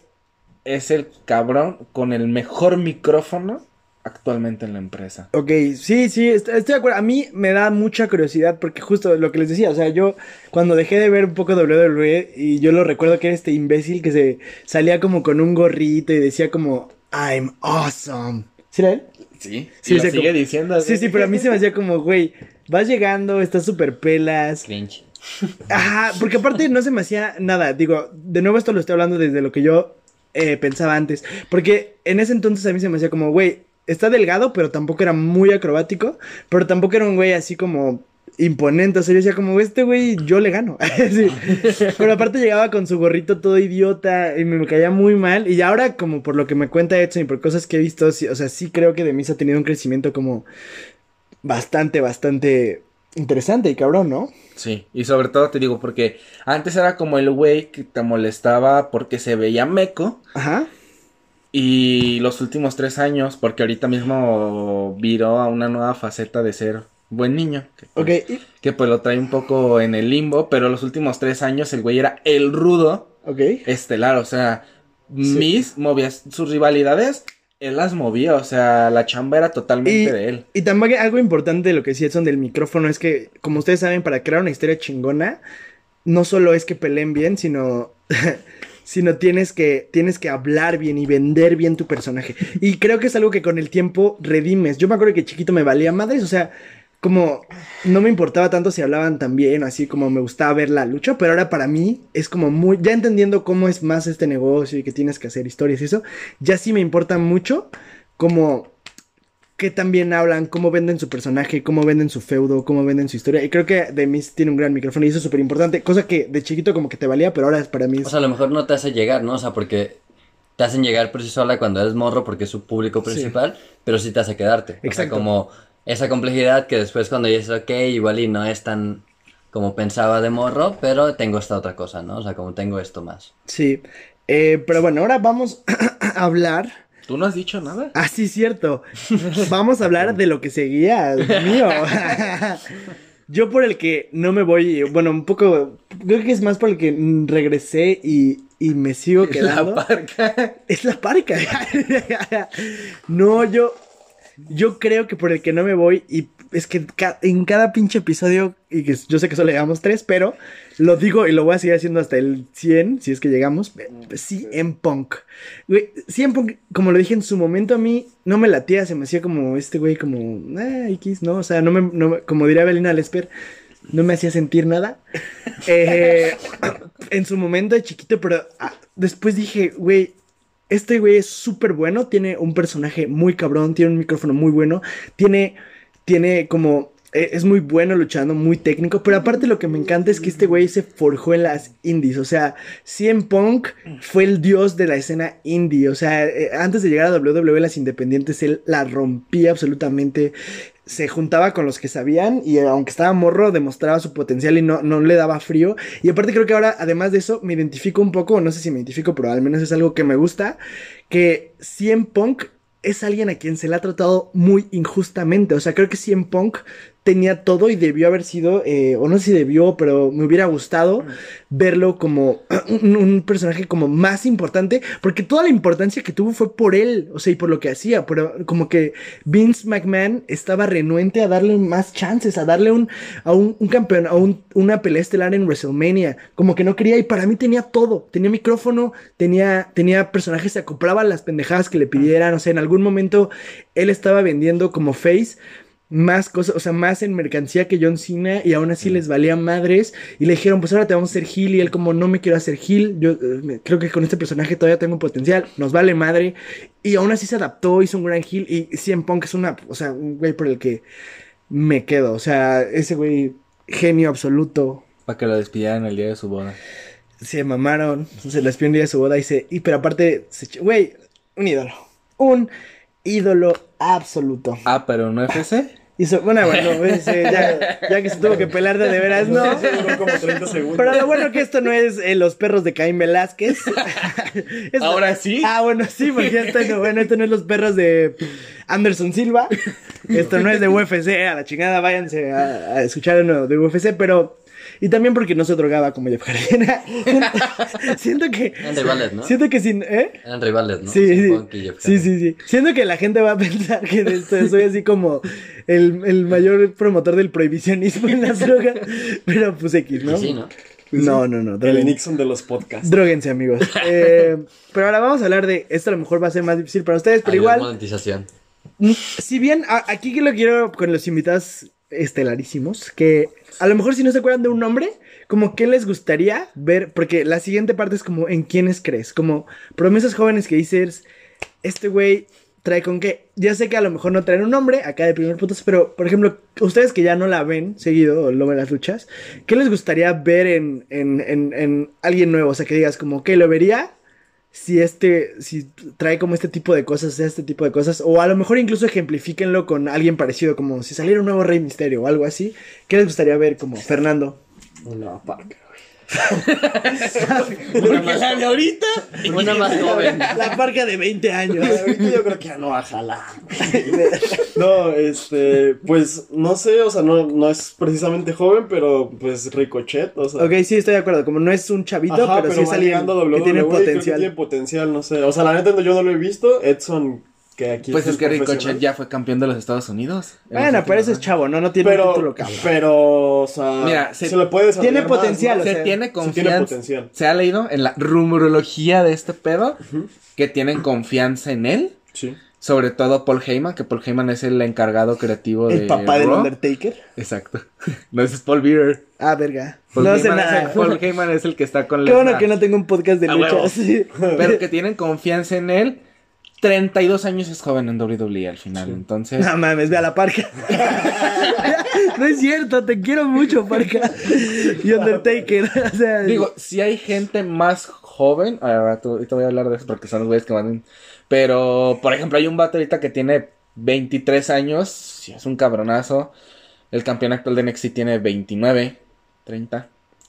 es el cabrón con el mejor micrófono actualmente en la empresa. Ok, sí, sí, est- estoy de acuerdo. A mí me da mucha curiosidad porque justo lo que les decía, o sea, yo cuando dejé de ver un poco WWE y yo lo recuerdo que era este imbécil que se salía como con un gorrito y decía como, I'm awesome. ¿Sí era él? Sí, Sí, sí, lo o sea, sigue como- diciendo. Sí, sí, pero a mí se me hacía como, güey, vas llegando, estás súper pelas. Cringe. Ajá, porque aparte no se me hacía nada. Digo, de nuevo esto lo estoy hablando desde lo que yo eh, pensaba antes. Porque en ese entonces a mí se me hacía como, güey, está delgado, pero tampoco era muy acrobático. Pero tampoco era un güey así como imponente. O sea, yo decía como, este güey, yo le gano. Sí. Pero aparte llegaba con su gorrito todo idiota y me caía muy mal. Y ahora, como por lo que me cuenta Edson y por cosas que he visto, sí, o sea, sí creo que Demis ha tenido un crecimiento como bastante, bastante interesante y cabrón, ¿no? Sí, y sobre todo te digo porque antes era como el güey que te molestaba porque se veía meco. Ajá. Y los últimos tres años, porque ahorita mismo viró a una nueva faceta de ser buen niño. Que, pues, que pues lo trae un poco en el limbo, pero los últimos tres años el güey era el rudo ok. estelar, o sea, Miss movía sus rivalidades, él las movía, o sea, la chamba era totalmente Y, de él. y también algo importante de lo que decía Edson del micrófono es que, como ustedes saben, para crear una historia chingona, no solo es que peleen bien, sino, sino tienes que, tienes que hablar bien y vender bien tu personaje. Y creo que es algo que con el tiempo redimes. Yo me acuerdo que chiquito me valía madres, o sea, como no me importaba tanto si hablaban tan bien, así como me gustaba ver la lucha, pero ahora para mí es como muy, ya entendiendo cómo es más este negocio y que tienes que hacer historias y eso, ya sí me importa mucho como qué también hablan, cómo venden su personaje, cómo venden su feudo, cómo venden su historia. Y creo que Demis tiene un gran micrófono y eso es súper importante, cosa que de chiquito como que te valía, pero ahora es para mí es... O sea, a lo mejor no te hace llegar, ¿no? O sea, porque te hacen llegar por sí sola cuando eres morro porque es su público principal, pero sí te hace quedarte. O sea, como esa complejidad que después cuando ya es ok, igual y no es tan como pensaba de morro, pero tengo esta otra cosa, ¿no? O sea, como tengo esto más. Sí. Eh, pero bueno, ahora vamos a hablar. ¿Tú no has dicho nada? Ah, sí, cierto. Vamos a hablar de lo que seguía mío. Yo por el que no me voy, bueno, un poco, creo que es más por el que regresé y, y me sigo quedando. La parca. Es la parca. no, yo, yo creo que por el que no me voy y es que ca- en cada pinche episodio, y que yo sé que solo llegamos tres, pero lo digo y lo voy a seguir haciendo hasta el 100, si es que llegamos, eh, sí, en punk. Güey, en punk, como lo dije en su momento a mí, no me latía, se me hacía como este güey, como, ah, X, ¿no? O sea, no me, no como diría Belina Lesper, no me hacía sentir nada. Eh, en su momento de chiquito, pero ah, después dije, güey, este güey es súper bueno, tiene un personaje muy cabrón, tiene un micrófono muy bueno, tiene, tiene como, eh, es muy bueno luchando, muy técnico, pero aparte lo que me encanta es que este güey se forjó en las indies, o sea, CM Punk fue el dios de la escena indie, o sea, eh, antes de llegar a WWE las independientes, él la rompía absolutamente, se juntaba con los que sabían y aunque estaba morro demostraba su potencial y no, no le daba frío. Y aparte creo que ahora, además de eso, me identifico un poco, no sé si me identifico, pero al menos es algo que me gusta, que CM Punk es alguien a quien se le ha tratado muy injustamente. O sea, creo que CM Punk tenía todo y debió haber sido, eh, o no sé si debió, pero me hubiera gustado verlo como un, un personaje como más importante, porque toda la importancia que tuvo fue por él, o sea, y por lo que hacía, pero como que Vince McMahon estaba renuente a darle más chances, a darle un, a un, un campeón, a un- una pelea estelar en WrestleMania, como que no quería, y para mí tenía todo, tenía micrófono, tenía, tenía personajes, se acoplaba las pendejadas que le pidieran, o sea, en algún momento él estaba vendiendo como face, más cosas, o sea, más en mercancía que John Cena y aún así les valía madres y le dijeron, pues ahora te vamos a hacer heel y él como no me quiero hacer heel, yo eh, creo que con este personaje todavía tengo potencial, nos vale madre y aún así se adaptó, hizo un gran heel y CM Punk es una, o sea, un güey por el que me quedo, o sea, ese güey genio absoluto, Para que lo despidieran el día de su boda. se mamaron, se les pidió un día de su boda y se, y pero aparte, se güey, un ídolo, un ídolo absoluto. Ah, pero no FC. Hizo, bueno, bueno, pues, eh, ya, ya que se tuvo que pelar de, de veras, no. Duró como 30 segundos. Pero lo bueno que esto no es eh, los perros de Caín Velázquez. Esto- Ahora sí. Ah, bueno, sí, porque esto no, bueno, esto no es los perros de Anderson Silva. Esto no es de UFC, a la chingada, váyanse a, a escuchar uno de UFC, pero. Y también porque no se drogaba como Jeff Hardy. Siento que. Eran rivales, ¿no? Siento que sin. ¿Eh? Eran rivales, ¿no? Sí, sí. Sí, sí, sí. Siento que la gente va a pensar que de esto soy así como el, el mayor promotor del prohibicionismo en las drogas. Pero pues X, ¿no? Sí, ¿no? No, no, no. El droguense. Nixon de los podcasts. Dróguense, amigos. Eh, pero ahora vamos a hablar de. Esto a lo mejor va a ser más difícil para ustedes, pero Adiós, igual. monetización. Mm, Si bien a- aquí que lo quiero con los invitados estelarísimos, que a lo mejor si no se acuerdan de un nombre, como qué les gustaría ver, porque la siguiente parte es como en quiénes crees, como promesas jóvenes que dices, este güey trae con qué. Ya sé que a lo mejor no traen un nombre acá de primer putos, pero por ejemplo, ustedes que ya no la ven seguido o lo ven las luchas, ¿qué les gustaría ver en, en, en, en alguien nuevo? O sea, que digas como que lo vería si este, si trae como este tipo de cosas, este tipo de cosas, o a lo mejor incluso ejemplifíquenlo con alguien parecido, como si saliera un nuevo Rey Misterio o algo así. ¿Qué les gustaría ver como Fernando? Una parca. Porque la de ahorita. Una más joven. La parca de 20 años. Ahorita yo creo que ya no va a jalar. No, este, pues no sé, o sea, no, no es precisamente joven, pero pues Ricochet, o sea. ok, sí, estoy de acuerdo. Como no es un chavito, Ajá, pero, sí es alguien que tiene creo que potencial. tiene potencial, no sé. O sea, la neta yo no lo he visto. Edson, que aquí Pues es que. Ricochet ya fue campeón de los Estados Unidos. Bueno, pero ese es chavo, ¿no? No tiene un título, Pero, cabrón. pero, o sea, Mira, se, se- le puede desarrollar tiene más, potencial, ¿no? o Se tiene confianza. tiene potencial. Se ha leído en la rumorología de este pedo que tienen confianza en él. Sí. Sobre todo Paul Heyman, que Paul Heyman es el encargado creativo de El papá del. Undertaker. Exacto. No, ese es Paul Bearer. Ah, verga. Paul no sé Heyman es nada. el- Paul Heyman es el que está con Qué bueno que no tengo un podcast de A huevo. lucha. Pero que tienen confianza en él. 32 años es joven en WWE al final. Entonces, No mames, ve a la parca. no es cierto, te quiero mucho, parca. Y Undertaker. O sea, digo, si hay gente más joven. Ahora ahorita voy a hablar de eso porque son los güeyes que van. Pero, por ejemplo, hay un vato ahorita que tiene 23 años, sí, es un cabronazo. El campeón actual de NXT tiene 29, 30.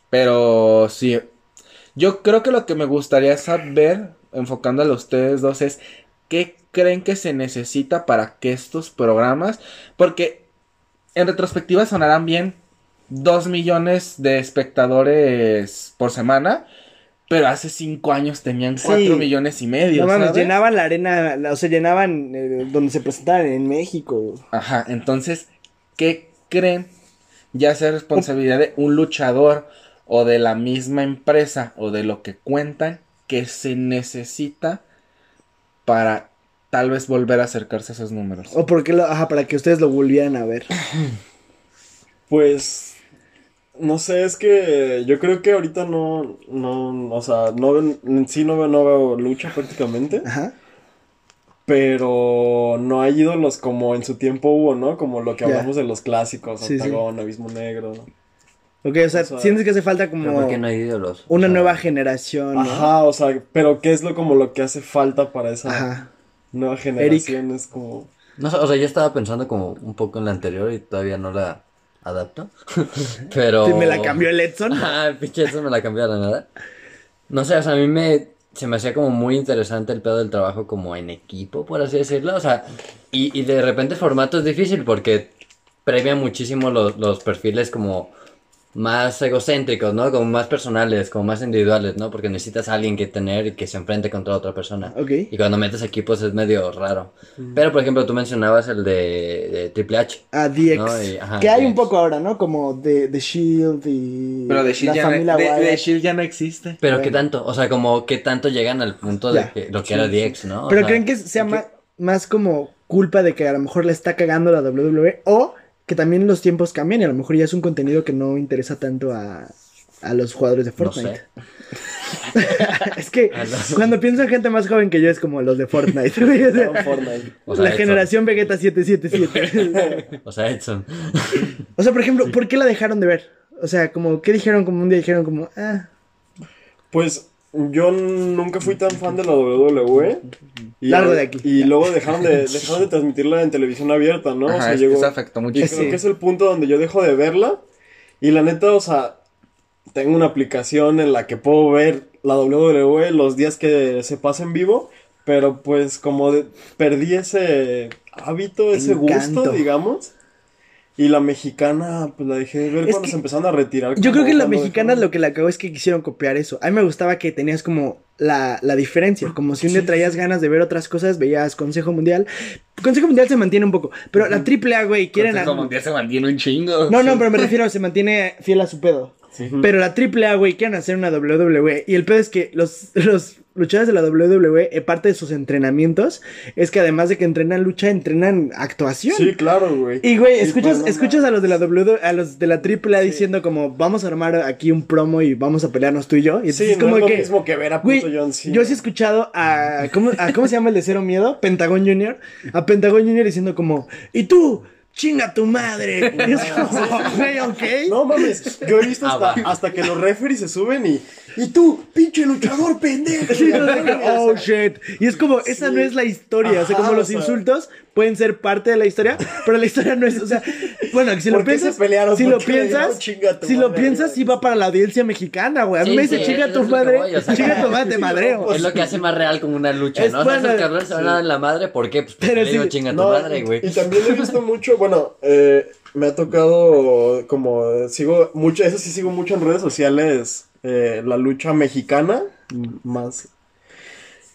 Pero sí, yo creo que lo que me gustaría saber, enfocándolo a ustedes dos, es qué creen que se necesita para que estos programas, porque en retrospectiva sonarán bien 2 millones de espectadores por semana, pero hace 5 años tenían 4 Sí. millones y medio. No llenaban la arena, la- o sea, llenaban eh, donde se presentaban en México. Ajá, entonces, ¿qué creen? Ya sea responsabilidad de un luchador o de la misma empresa o de lo que cuentan que se necesita para tal vez volver a acercarse a esos números. O porque lo, ajá, para que ustedes lo volvieran a ver. Pues, no sé, es que yo creo que ahorita no, no, o sea, no, en sí no veo, no veo lucha prácticamente, Ajá. pero no hay ídolos como en su tiempo hubo, ¿no? Como lo que hablamos de los clásicos, Sí, sí. Octagón, Abismo Negro. Ok, o sea, O sea, sientes que hace falta como ¿por qué no hay ídolos? una O sea, nueva generación, ¿no? Ajá, o sea, pero ¿qué es lo como lo que hace falta para esa Ajá. nueva generación? Es como... No sé, o sea, yo estaba pensando como un poco en la anterior y todavía no la adapto. Pero. Sí, Me la cambió el Edson. Ah, el pinche eso me la cambió de la nada. No sé, o sea, a mí me. Se me hacía como muy interesante el pedo del trabajo como en equipo, por así decirlo. O sea, y, y de repente el formato es difícil porque premia muchísimo los, los perfiles como más egocéntricos, ¿no? Como más personales, como más individuales, ¿no? Porque necesitas a alguien que tener y que se enfrente contra otra persona. Ok. Y cuando metes equipos es medio raro. Pero, por ejemplo, tú mencionabas el de, de Triple H. A DX. No, y- ajá, que hay DX. un poco ahora, ¿no? Como de, de Shield y. Pero de Shield, la ya, no, familia de- de Wyatt. Shield ya no existe. Pero Bueno. qué tanto, o sea, como qué tanto llegan al punto de que, lo que era DX, ¿no? O Pero sea, creen que sea ma- más como culpa de que a lo mejor le está cagando la WWE o que también los tiempos cambian y a lo mejor ya es un contenido que no interesa tanto a, a los jugadores de no Fortnite. sé. es que cuando pienso en gente más joven que yo es como los de Fortnite. güey, o sea, Estaba en Fortnite. O sea, la Edson. generación Vegeta 777. O sea, Edson. o sea, por ejemplo, ¿por qué la dejaron de ver? O sea, como, ¿qué dijeron? Como un día dijeron como, ah, Pues yo nunca fui tan fan de la WWE. Y, Largo de aquí. Y luego dejaron de, dejaron de transmitirla en televisión abierta, ¿no? Ajá, o sea, llegó... eso afectó Y muchísimo. creo Sí. que es el punto donde yo dejo de verla. Y la neta, o sea, tengo una aplicación en la que puedo ver la WWE los días que se pasa en vivo. Pero pues como de- perdí ese hábito, ese Encanto. gusto, digamos. Y la mexicana, pues la dejé de ver Es cuando que se empezaron a retirar. Yo creo que mexicanas dejaron- lo que la cagó es que quisieron copiar eso. A mí me gustaba que tenías como la, la diferencia. Como si un día traías ganas de ver otras cosas, veías Consejo Mundial. Consejo Mundial se mantiene un poco. Pero la AAA, güey, quieren... Consejo Mundial se mantiene un chingo. No, no, pero me refiero, se mantiene fiel a su pedo. Pero la AAA, güey, quieren hacer una WWE. Y el pedo es que los, los luchadores de la WWE, eh, parte de sus entrenamientos, es que además de que entrenan lucha, entrenan actuación. Sí, claro, güey. Y güey, Sí, escuchas, pues, no escuchas a los de la W, a los de la AAA diciendo como vamos a armar aquí un promo y vamos a pelearnos tú y yo. Y Sí, es no como es lo que, mismo que ver a güey, John Cena. yo sí he escuchado a ¿cómo, a ¿cómo se llama el de Cero Miedo? Pentagon Junior. A Pentagon Junior diciendo como, "¿Y tú? Chinga tu madre." Y es como, güey, ¿ok? No mames, yo he visto Ah, hasta, va. hasta que los referees se suben y. Y tú, pinche luchador pendejo. Sí, no, oh shit. Y es como, esa Sí. no es la historia. o sea, Ajá, como o los sea. insultos pueden ser parte de la historia, pero la historia no es, o sea, bueno, si lo ¿Por qué piensas, si ¿Por lo piensas, "Chinga tu si lo madre"? piensas, sí va para la audiencia mexicana, güey. A mí Sí, me dice, sí, chinga tu madre, voy, o sea, chinga tu madre, madreo. Es lo que hace más real como una lucha, Es ¿no? O sea, esos cabrones se van a dar en la madre, ¿por qué? Pues porque Pero le digo sí, chinga tu No, madre, y- güey. Y, también he visto mucho, bueno, eh, me ha tocado como, sigo mucho, eso sí sigo mucho en redes sociales, eh, la lucha mexicana, más.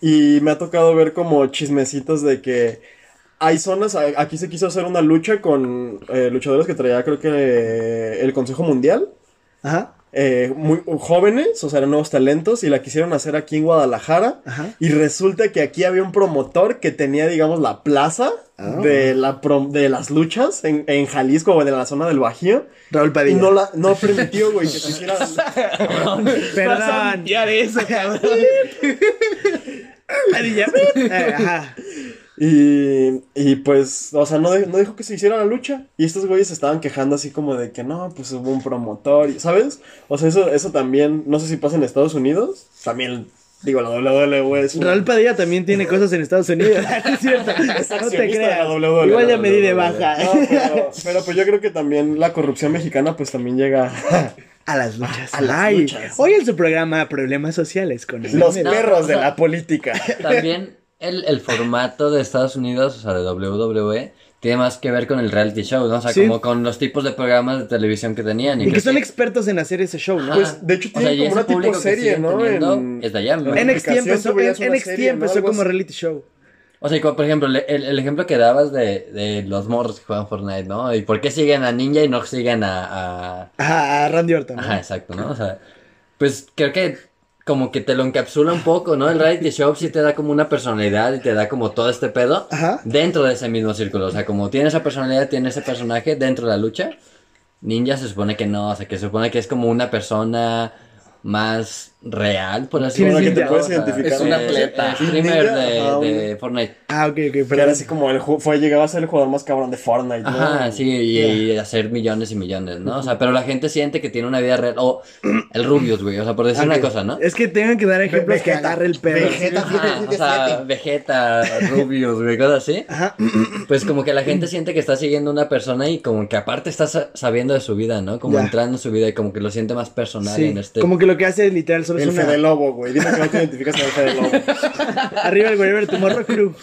Y me ha tocado ver como chismecitos de que hay zonas, aquí se quiso hacer una lucha con eh, luchadores que traía creo que eh, el Consejo Mundial. Ajá, eh, muy jóvenes, o sea, eran nuevos talentos, y la quisieron hacer aquí en Guadalajara. ajá. Y resulta que aquí había un promotor que tenía, digamos, la plaza Ah. de, la prom- de las luchas en, en Jalisco o en la zona del Bajío. Raúl Y Padilla. no, la, no permitió, güey, que se hiciera. Perdón. eso, cabrón. Padilla. Eh, ajá. Y, y pues, o sea, no, de- no dijo que se hiciera la lucha. Y estos güeyes se estaban quejando así como de que no, pues hubo un promotor, y- ¿sabes? O sea, eso, eso también, no sé si pasa en Estados Unidos. También Digo, la WWE es una- Raúl Padilla también tiene cosas en Estados Unidos. No es cierto. es No te creas. la WWE. Igual ya la me di de WWE. baja. No, pero, pero pues yo creo que también la corrupción mexicana pues también llega A las luchas. A las Ay, luchas. Hoy en su programa Problemas Sociales con el los No, perros de la política. También el, el formato de Estados Unidos, o sea, de WWE, tiene más que ver con el reality show, ¿no? O sea, Sí. como con los tipos de programas de televisión que tenían. Y que son expertos en hacer ese show, ¿no? Ajá. Pues, de hecho, O sea, tienen como una tipo serie, ¿no? En- es de allá, ¿no? NXT empezó, en- NXT empezó como así. reality show. O sea, como, por ejemplo, el, el ejemplo que dabas de, de los morros que juegan Fortnite, ¿no? Y por qué siguen a Ninja y no siguen a... a- Randy Orton. ¿no? Ajá, exacto, ¿no? O sea, pues creo que como que te lo encapsula un poco, ¿no? El reality show sí te da como una personalidad y te da como todo este pedo Ajá. dentro de ese mismo círculo. O sea, como tiene esa personalidad, tiene ese personaje dentro de la lucha. Ninja se supone que no, o sea, que se supone que es como una persona más real, por así ¿Quién es decirlo. Ninja? ¿no? Puedes O sea, identificar. Es un eh, atleta. streamer de, Fortnite. Ah, ok, ok, Pero era así como el fue, llegaba a ser el jugador más cabrón de Fortnite, ¿no? Ajá, sí, y, y hacer millones y millones, ¿no? O sea, pero la gente siente que tiene una vida real. O el Rubius, güey, o sea, por decir una cosa, ¿no? Es que tengan que dar ejemplos que agarre el pedo. Vegeta. Ajá, o sea, Vegeta, Rubius, güey, cosas así. Ajá. Pues como que la gente siente que está siguiendo a una persona y como que aparte está sa- sabiendo de su vida, ¿no? Como entrando en su vida y como que lo siente más personal Sí, en este... como que lo que hace literal solo El una... Fede Lobo, güey. Dime que no te identificas con el Fede Lobo. Arriba el Wherever Tomorrow Crew.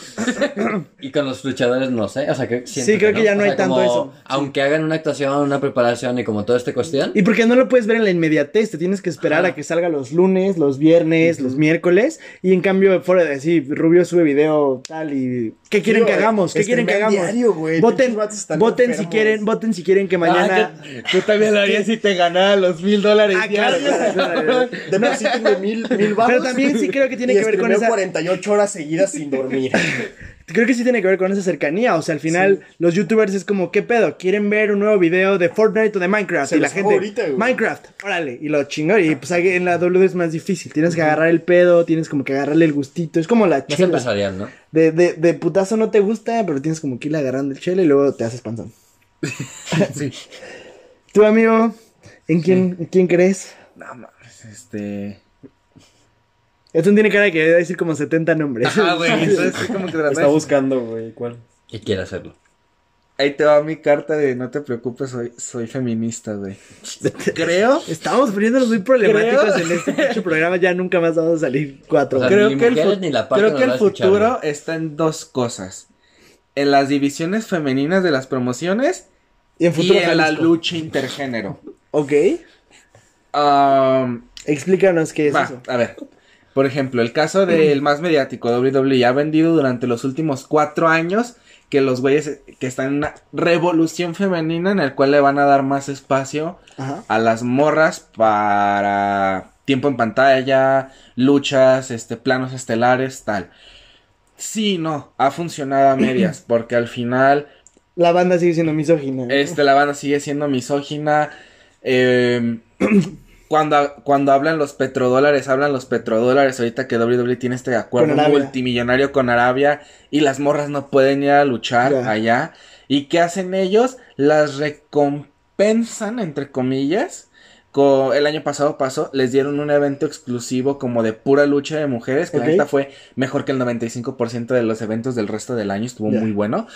Y con los luchadores no sé, o sea que... siento Sí, creo que ya no O hay sea, tanto como, eso. Aunque hagan una actuación, una preparación y como toda esta cuestión. Y porque no lo puedes ver en la inmediatez, te tienes que esperar a que salga los lunes, los viernes, los miércoles. Y en cambio, fuera de así, Rubio sube video tal y. ¿Qué quieren Sí, que hagamos? ¿Qué quieren que hagamos? diario, güey, Voten, si quieren, voten si quieren que mañana. Tú también lo harías si te ganara los mil dólares. Ah, claro, Deposítenme mil, mil baros. Pero también sí creo que tiene y que ver con esa- 48 horas seguidas sin dormir. Creo que sí tiene que ver con esa cercanía. O sea, al final, los youtubers es como, ¿qué pedo? ¿Quieren ver un nuevo video de Fortnite o de Minecraft? Se y la gente, ahorita, güey. Minecraft, órale, y lo chingón. Y pues ahí en la W es más difícil. Tienes que agarrar el pedo, tienes como que agarrarle el gustito. Es como la chela. empresarial, ¿no? De, de, de putazo no te gusta, pero tienes como que ir agarrando el chela y luego te haces panzón. Sí. ¿Tu amigo? ¿En quién, ¿en quién crees? No mames, este. Esto tiene cara de que debe decir como 70 nombres. Ah, güey, entonces sí como que Está buscando, güey. ¿Cuál? Y quiere hacerlo. Ahí te va mi carta de no te preocupes, soy, soy feminista, güey. Creo. Estamos poniéndonos muy problemáticos Creo- en este pinche programa. Ya nunca más vamos a salir cuatro. O sea, creo ni que el, creo que futuro está en dos cosas. En las divisiones femeninas de las promociones y en y futuro en la lucha intergénero. Ok. Um, Explícanos qué es eso. a ver. Por ejemplo, el caso del más mediático, WWE, ha vendido durante los últimos cuatro años que los güeyes que están en una revolución femenina en el cual le van a dar más espacio Ajá. a las morras para tiempo en pantalla, luchas, este, planos estelares, tal. Sí, no, ha funcionado a medias, porque al final La banda sigue siendo misógina. este, la banda sigue siendo misógina. eh, cuando, cuando hablan los petrodólares, hablan los petrodólares. Ahorita que WWE tiene este acuerdo multimillonario con Arabia y las morras no pueden ir a luchar allá. ¿Y qué hacen ellos? Las recompensan, entre comillas. Co- el año pasado pasó, les dieron un evento exclusivo como de pura lucha de mujeres, que Ok. la neta fue mejor que el 95% de los eventos del resto del año, estuvo muy bueno.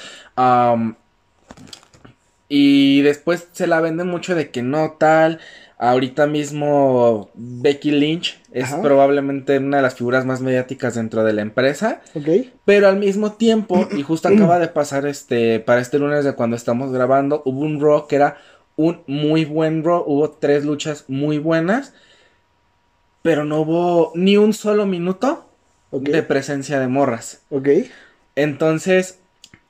Y después se la venden mucho de que no tal. Ahorita mismo Becky Lynch es Ajá. probablemente una de las figuras más mediáticas dentro de la empresa. Ok. Pero al mismo tiempo, y justo acaba de pasar este, para este lunes de cuando estamos grabando, hubo un Raw que era un muy buen Raw. Hubo tres luchas muy buenas. Pero no hubo ni un solo minuto de presencia de morras. Ok. Entonces,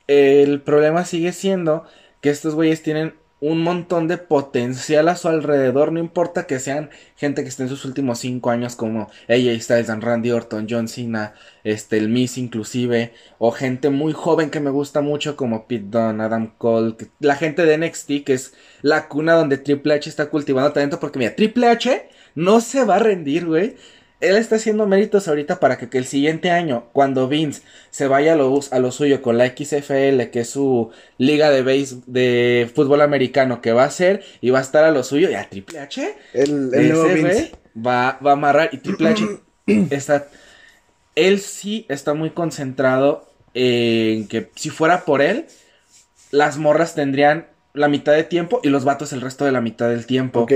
el problema sigue siendo que estos güeyes tienen un montón de potencial a su alrededor, no importa que sean gente que esté en sus últimos cinco años como AJ Styles, and Randy Orton, John Cena, este, el Miss inclusive, o gente muy joven que me gusta mucho como Pete Dunne, Adam Cole, la gente de NXT que es la cuna donde Triple H está cultivando talento porque mira, Triple H no se va a rendir, güey. Él está haciendo méritos ahorita para que, que el siguiente año, cuando Vince se vaya a lo, a lo suyo con la XFL, que es su liga de base, de fútbol americano que va a hacer, y va a estar a lo suyo, y a Triple H, El, el nuevo Vince. va, va a amarrar, y Triple H está él sí está muy concentrado en que si fuera por él, las morras tendrían la mitad de tiempo y los vatos el resto de la mitad del tiempo. Ok.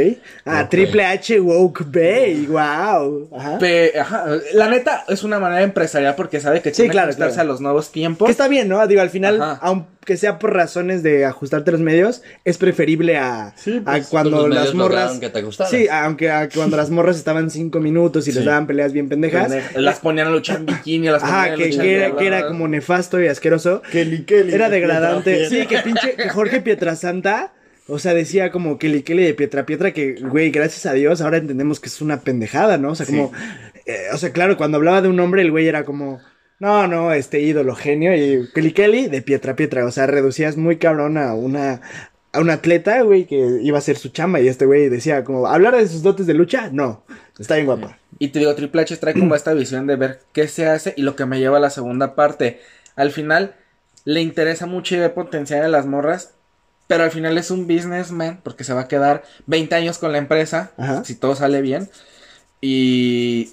Ah. Triple H Woke Bay. Wow. Ajá. Pe- ajá, La neta es una manera empresarial porque sabe que Sí, tiene claro, que ajustarse claro. a los nuevos tiempos. Que está bien, ¿no? Digo, al final, Ajá. Aunque sea por razones de ajustarte los medios, es preferible a, Sí, a pues, cuando las morras. que te. Sí, aunque a cuando las morras estaban cinco minutos y les daban peleas bien pendejas. Pendeja. Las ponían a luchar en bikini, las ponían Ajá, a que, luchar que era, que era bla, como nefasto y asqueroso. Kelly Kelly. Era de degradante. Sí, que pinche que Jorge Pietrasanta. O sea, decía como Kelly Kelly de Pietra Pietra que, güey, gracias a Dios, ahora entendemos que es una pendejada, ¿no? O sea, como. eh, o sea, claro, cuando hablaba de un hombre, el güey era como. No, no, este ídolo genio. Y Kelly Kelly de Pietra Pietra. O sea, reducías muy cabrón a una. A un atleta, güey, que iba a hacer su chamba. Y este güey decía, como, ¿hablar de sus dotes de lucha? No. Está bien guapa. Y te digo, Triple H trae como esta visión de ver qué se hace y lo que me lleva a la segunda parte. Al final, le interesa mucho y ve potencial en las morras, pero al final es un businessman porque se va a quedar 20 años con la empresa, Ajá. si todo sale bien, y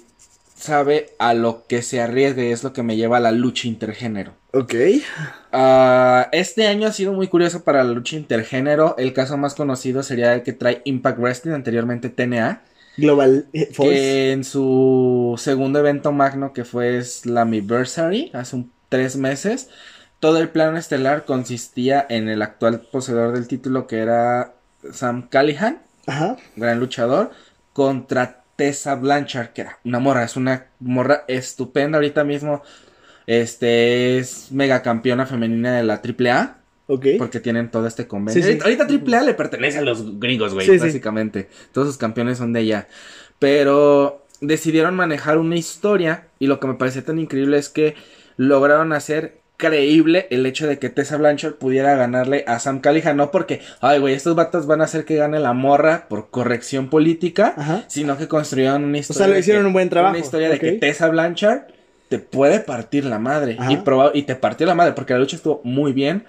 sabe a lo que se arriesga y es lo que me lleva a la lucha intergénero. Ok. Ah, este año ha sido muy curioso para la lucha intergénero. El caso más conocido sería el que trae Impact Wrestling, anteriormente TNA. Global eh, Force. que en su segundo evento magno que fue Slammiversary hace un- tres meses, todo el plan estelar consistía en el actual poseedor del título que era Sam Callihan, Ajá. gran luchador, contra Tessa Blanchard, que era una morra, es una morra estupenda ahorita mismo. Este es mega campeona femenina de la AAA. Ok. Porque tienen todo este convenio. Sí, sí. Ahorita, AAA le pertenece a los gringos, güey, Sí, básicamente. Todos sus campeones son de allá. Pero decidieron manejar una historia y lo que me pareció tan increíble es que lograron hacer creíble el hecho de que Tessa Blanchard pudiera ganarle a Sam Callihan, no porque, ay, güey, estos vatos van a hacer que gane la morra por corrección política, Ajá. sino que construyeron una O historia. sea, lo de hicieron que- un buen trabajo. Una historia de que. Tessa Blanchard te puede partir la madre. Ajá. Y, y te partió la madre porque la lucha estuvo muy bien.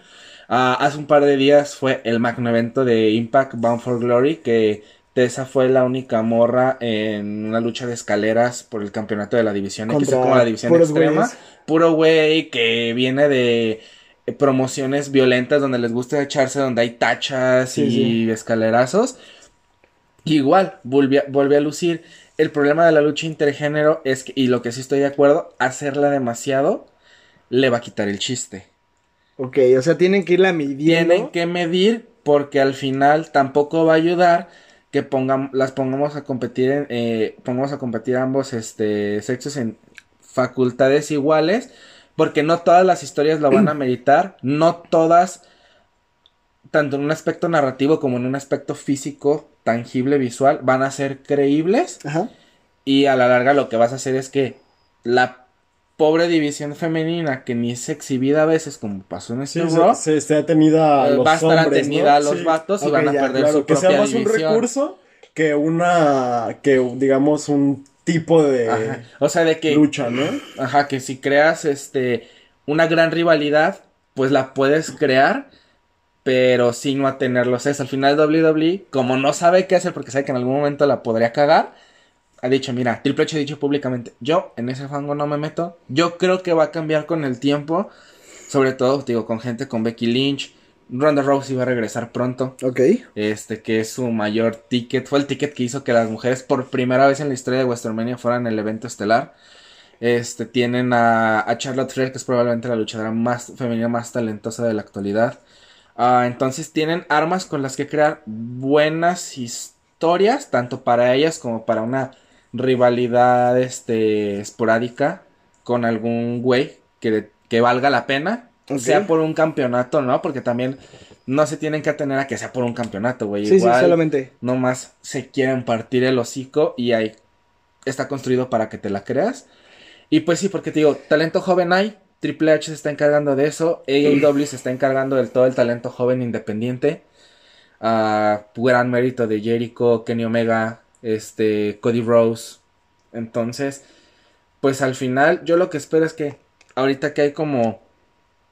Ah, hace un par de días fue el magno evento de Impact Bound for Glory que Tessa fue la única morra en una lucha de escaleras por el campeonato de la división X, Contra como la división extrema. güeyes. Puro güey que viene de eh, promociones violentas donde les gusta echarse, donde hay tachas Sí, y sí. escalerazos. Igual, volvió, volvió a lucir. El problema de la lucha intergénero es que, y lo que sí estoy de acuerdo, hacerla demasiado le va a quitar el chiste. Ok, o sea, tienen que irla midiendo. Tienen que medir porque al final tampoco va a ayudar que las pongamos a competir en, eh, pongamos a competir ambos este sexos en facultades iguales porque no todas las historias lo van a meditar, no todas tanto en un aspecto narrativo como en un aspecto físico, tangible, visual, van a ser creíbles Ajá. y a la larga lo que vas a hacer es que la pobre división femenina que ni es exhibida a veces como pasó en este Sí, Raw, se, se atenida a eh, los va a estar hombres, atenida ¿no? a los Sí. vatos y van a ya, perder Claro, su que sea propia más un recurso que una, que digamos un tipo de Ajá. O sea, de que, lucha, ¿no? ajá, que si creas este una gran rivalidad, pues la puedes crear, pero sin no a tenerlos. Es al final WWE, como no sabe qué hacer porque sabe que en algún momento la podría cagar, ha dicho, mira, Triple H ha dicho públicamente, yo en ese fango no me meto. Yo creo que va a cambiar con el tiempo, sobre todo, digo, con gente con Becky Lynch. Ronda Rousey va a regresar pronto. Ok. Este, que es su mayor ticket. Fue el ticket que hizo que las mujeres por primera vez en la historia de WrestleMania fueran el evento estelar. Este, tienen a, a Charlotte Flair, que es probablemente la luchadora más femenina más talentosa de la actualidad. Ah, entonces tienen armas con las que crear buenas historias, tanto para ellas como para una rivalidad este, esporádica con algún güey que, que valga la pena. Sea por un campeonato, ¿no? Porque también no se tienen que atener a que sea por un campeonato, güey. Sí, Igual sí, solamente. nomás se quieren partir el hocico y ahí está construido para que te la creas. Y pues sí, porque te digo, talento joven hay, Triple H se está encargando de eso, AEW se está encargando del todo el talento joven independiente. Ah, gran mérito de Jericho, Kenny Omega, este, Cody Rose. Entonces, pues al final yo lo que espero es que ahorita que hay como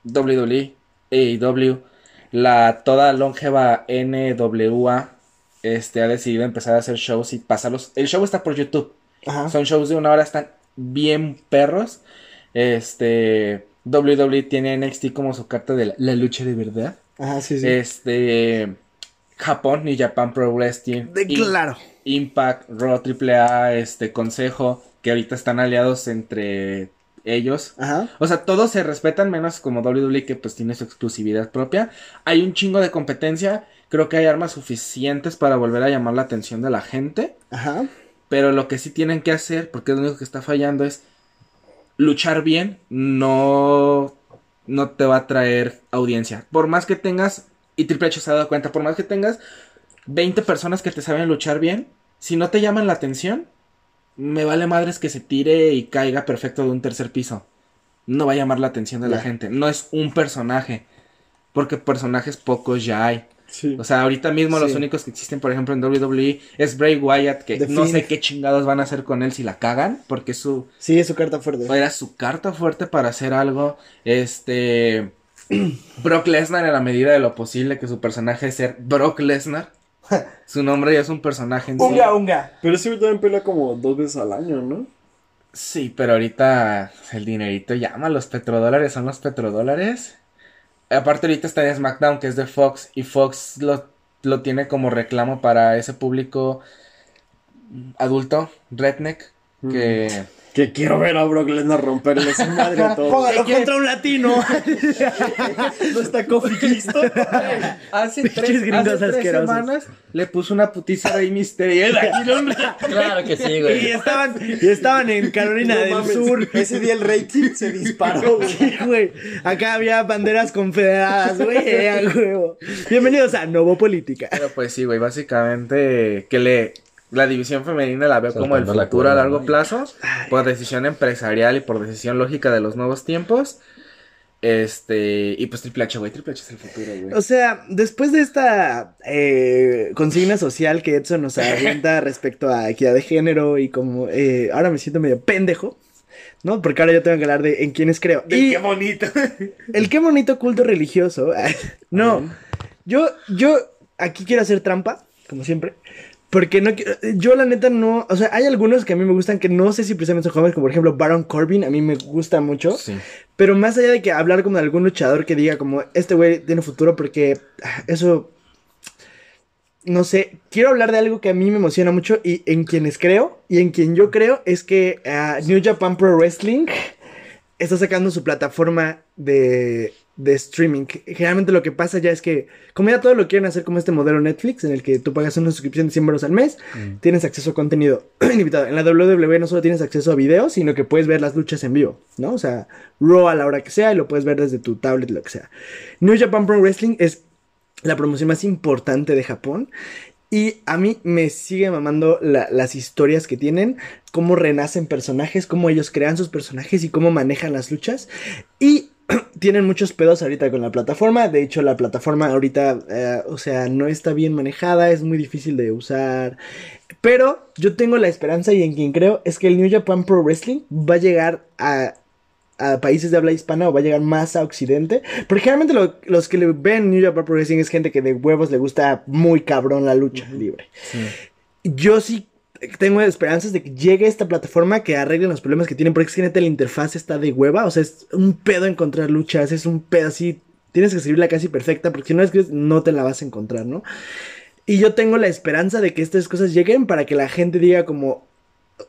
WWE, AEW, la toda longeva NWA, este, ha decidido empezar a hacer shows y pasarlos. El show está por YouTube. Ajá. Son shows de una hora, están bien perros. Este, WWE tiene NXT como su carta de la, la lucha de verdad. Ajá, sí, sí. Este, Japón, New Japan Pro Wrestling. De- claro. Impact, Raw, AAA, este, Consejo, que ahorita están aliados entre ellos. Ajá. O sea, todos se respetan, menos como WWE que pues tiene su exclusividad propia. Hay un chingo de competencia. Creo que hay armas suficientes para volver a llamar la atención de la gente. Ajá. Pero lo que sí tienen que hacer, porque lo único que está fallando es luchar bien, no, no te va a traer audiencia. Por más que tengas, y Triple H se ha dado cuenta, por más que tengas 20 personas que te saben luchar bien, si no te llaman la atención, me vale madres que se tire y caiga perfecto de un tercer piso. No va a llamar la atención de la gente. No es un personaje. Porque personajes pocos ya hay. Sí. O sea, ahorita mismo los únicos que existen, por ejemplo, en WWE es Bray Wyatt, que The no sé qué chingados van a hacer con él si la cagan, porque su Sí, es su carta fuerte. era su carta fuerte para hacer algo. Este Brock Lesnar en la medida de lo posible que su personaje es ser Brock Lesnar. Su nombre ya es un personaje en sí. Unga, unga. Pero ese güey también pelea como dos veces al año, ¿no? Sí, pero ahorita el dinerito llama, los petrodólares son los petrodólares. Aparte ahorita está en SmackDown, que es de Fox, y Fox lo, lo tiene como reclamo para ese público adulto, redneck, que... Que quiero ver a Brock Lesnar romperle su madre a todos. Póngalo ¿Qué contra un latino. ¿No está Kofi Kingston? Hace tres, hace tres semanas le puso una putiza a Rey Mysterio. y. Claro que sí, y güey. estaban, y estaban en Carolina No del mames, Sur. Ese día el rating se disparó, güey. Sí, güey. Acá había banderas confederadas, güey. eh, a huevo. Bienvenidos a Novo Política. Pero pues sí, güey, básicamente que le... La división femenina la veo como el futuro a largo plazo, por decisión empresarial y por decisión lógica de los nuevos tiempos. Este, y pues Triple H, güey, Triple H es el futuro, güey. O sea, después de esta eh, consigna social que Edson nos avienta respecto a equidad de género y como eh, ahora me siento medio pendejo, ¿no? Porque ahora yo tengo que hablar de en quiénes creo. Y qué bonito. el qué bonito culto religioso. no, yo, yo aquí quiero hacer trampa, como siempre. Porque no quiero- yo la neta no, o sea, hay algunos que a mí me gustan que no sé si precisamente son jóvenes, como por ejemplo Baron Corbin, a mí me gusta mucho. Sí. Pero más allá de que hablar como de algún luchador que diga como este güey tiene futuro porque ah, eso no sé, quiero hablar de algo que a mí me emociona mucho y en quienes creo y en quien yo creo es que ah, New Japan Pro Wrestling está sacando su plataforma de, de streaming. Generalmente lo que pasa ya es que, como ya todo lo quieren hacer como este modelo Netflix, en el que tú pagas una suscripción de 100 euros al mes, tienes acceso a contenido ilimitado. En la WWE no solo tienes acceso a videos, sino que puedes ver las luchas en vivo, ¿no? O sea, Raw a la hora que sea y lo puedes ver desde tu tablet, lo que sea. New Japan Pro Wrestling es la promoción más importante de Japón. Y a mí me sigue mamando la- las historias que tienen, cómo renacen personajes, cómo ellos crean sus personajes y cómo manejan las luchas. Y tienen muchos pedos ahorita con la plataforma. De hecho, la plataforma ahorita, eh, o sea, no está bien manejada, es muy difícil de usar. Pero yo tengo la esperanza y en quien creo es que el New Japan Pro Wrestling va a llegar a, a países de habla hispana o va a llegar más a Occidente. Porque generalmente lo- los que le ven New Japan Pro Wrestling es gente que de huevos le gusta muy cabrón la lucha libre. Yo sí tengo esperanzas de que llegue esta plataforma que arreglen los problemas que tienen, porque es que neta la interfaz está de hueva, o sea, es un pedo encontrar luchas, es un pedo así, tienes que escribirla casi perfecta, porque si no escribes no te la vas a encontrar, ¿no? Y yo tengo la esperanza de que estas cosas lleguen para que la gente diga como,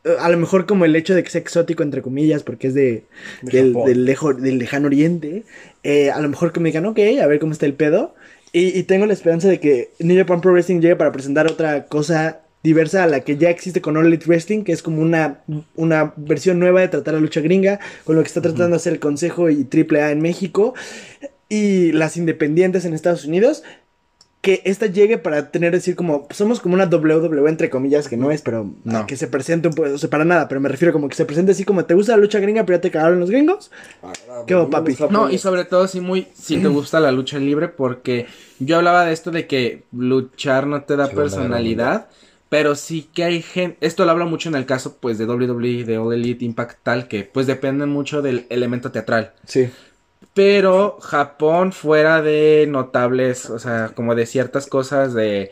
eh, a lo mejor como el hecho de que sea exótico, entre comillas, porque es de, De del, del lejo- del lejano oriente, eh, a lo mejor que me digan, ok, a ver cómo está el pedo. Y, y tengo la esperanza de que New Japan Pro Wrestling llegue para presentar otra cosa diversa a la que ya existe con All Elite Wrestling, que es como una, una versión nueva de tratar la lucha gringa, con lo que está tratando de hacer el Consejo y AAA en México, y las independientes en Estados Unidos. Que esta llegue para tener, decir, como, somos como una WWE, entre comillas, que no es, pero No. que se presente un poco, o sea, para nada, pero me refiero como que se presente así como, ¿te gusta la lucha gringa, pero ya te cagaron los gringos? ¿Qué hubo, papi? No, y sobre todo si muy, si te gusta la lucha libre, porque yo hablaba de esto de que luchar no te da personalidad, pero sí que hay gente, esto lo habla mucho en el caso pues de WWE, de All Elite, Impact tal, que pues dependen mucho del elemento teatral. Sí. Pero Japón fuera de notables, o sea, como de ciertas cosas de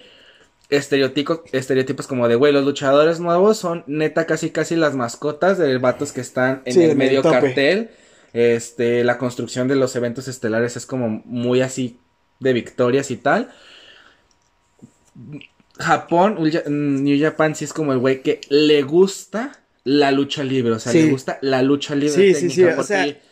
estereotipos, estereotipos como de, güey, los luchadores nuevos son neta casi casi las mascotas de vatos que están en Sí, el medio cartel. Este, la construcción de los eventos estelares es como muy así de victorias y tal. Japón, New Japan sí es como el güey que le gusta la lucha libre, o sea, Sí. le gusta la lucha libre Sí, sí, técnica, sí, o sea- porque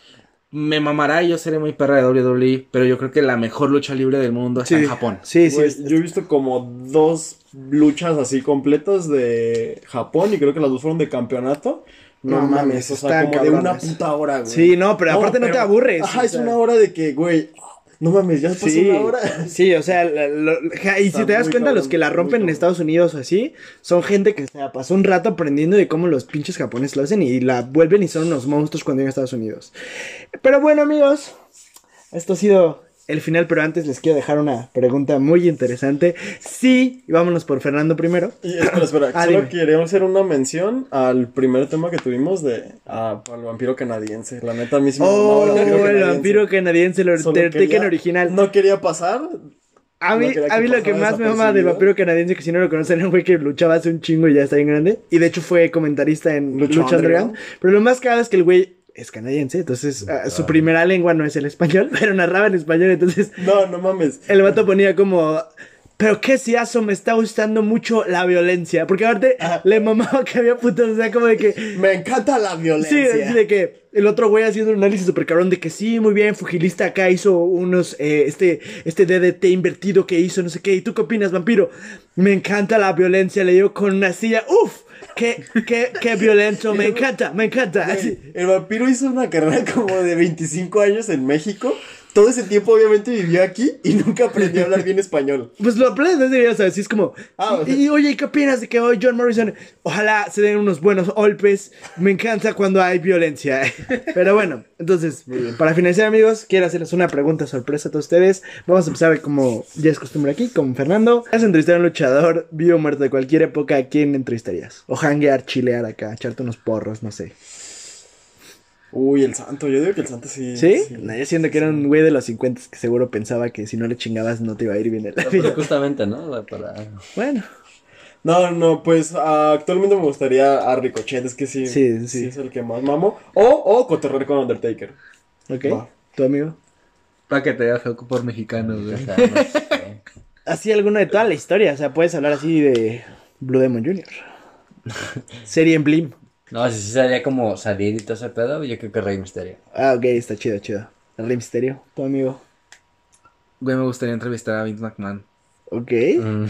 me mamará y yo seré muy perra de WWE, pero yo creo que la mejor lucha libre del mundo está Sí, en Japón. Sí, sí. Güey, es- yo he visto como dos luchas así completas de Japón y creo que las dos fueron de campeonato. No, No mames, mames, o sea, como de una puta hora, güey. Sí, no, pero aparte no te aburres, Ajá, o es una hora de que, güey, no mames, ya pasó Sí, una hora. sí, o sea, lo- ja, y si te das cuenta, los que la rompen en. Estados Unidos o así, son gente que se la pasó un rato aprendiendo de cómo los pinches japoneses lo hacen y la vuelven y son unos monstruos cuando llegan a Estados Unidos. Pero bueno, amigos, esto ha sido el final, pero antes les quiero dejar una pregunta muy interesante. Sí, y vámonos por Fernando primero. Y espera, espera, Ah, solo dime. queríamos hacer una mención al primer tema que tuvimos de ah, al vampiro canadiense. La neta, a mí sí me Oh, mamaba el vampiro canadiense, el Solo Undertaker quería- original. No quería pasar. A mí, No a mí lo que más me mama del vampiro canadiense, que si no lo conocen, era un güey que luchaba hace un chingo y ya está bien grande. Y de hecho fue comentarista en Lucha Lucha. Underground. Pero lo más cagado es que el güey es canadiense, entonces ah, su primera lengua no es el español, pero narraba en español. Entonces No, no mames. el vato ponía como. Pero qué siazo, me está gustando mucho la violencia. Porque aparte le mamaba que había putos, o sea, como de que. Me encanta la Sí, violencia. así de que el otro güey haciendo un análisis super cabrón de que sí, muy bien, Fugilista acá hizo unos, eh, este, este DDT invertido que hizo, no sé qué. ¿Y tú qué opinas, vampiro? Me encanta la violencia, le dio con una silla. ¡Uf! ¡Qué, qué, qué violento! Me encanta, me encanta. Güey, El vampiro hizo una carrera como de 25 años en México. Todo ese tiempo obviamente vivió aquí y nunca aprendió a hablar bien español. Pues lo aprendes desde videos, así es como. Ah, sea- y, oye, ¿qué opinas de que hoy John Morrison? Ojalá se den unos buenos golpes. Me encanta cuando hay violencia. Pero bueno, entonces, para finalizar, amigos, quiero hacerles una pregunta sorpresa a todos ustedes. Vamos a empezar como ya es costumbre aquí, con Fernando. ¿Has entrevistado a un luchador vivo o muerto de cualquier época? ¿A quién entrevistarías? O hanguear, chilear acá, echarte unos porros, no sé. Uy, el santo. Yo digo que el santo sí. ¿Sí? No, yo siento que era un güey de los 50 que seguro pensaba que si no le chingabas no te iba a ir bien en la Pero vida. justamente, ¿no? Para... Bueno. No, no, pues ah, actualmente me gustaría a Ricochet. Es que sí. Sí, sí. es el que más mamo. O, o cotorrear con Undertaker. Ok. Va. ¿Tu amigo? Para que te feo por mexicano, güey. no. Así alguno de toda la historia, o sea, puedes hablar así de Blue Demon Jr. Serie en Blim. No, si sí sería como salir y todo ese pedo, yo creo que Rey Misterio. Ah, ok, está chido, chido. El Rey Misterio, tu amigo. Güey, me gustaría entrevistar a Vince McMahon. Ok. Mm.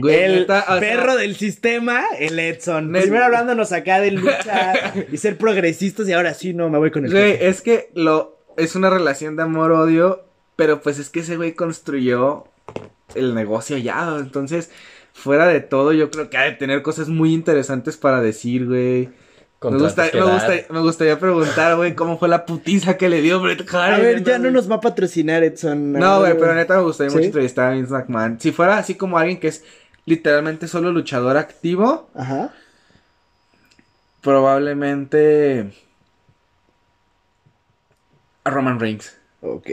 Güey, el neta, o sea, perro del sistema, el Edson. Neta. Primero hablándonos acá de lucha y ser progresistas y ahora sí, no, me voy con el Güey, es que lo es una relación de amor-odio, pero pues es que ese güey construyó el negocio ya, entonces, fuera de todo, yo creo que ha de tener cosas muy interesantes para decir, güey. Me, Contratos gusta- que me, dar. gusta- me gustaría preguntar, güey, cómo fue la putiza que le dio Bret Hart. A ver, ya no nos va a patrocinar Edson. No, güey, pero neta me gustaría ¿Sí? mucho entrevistar a Vince McMahon. Si fuera así como alguien que es literalmente solo luchador activo, Ajá. probablemente a Roman Reigns. Ok.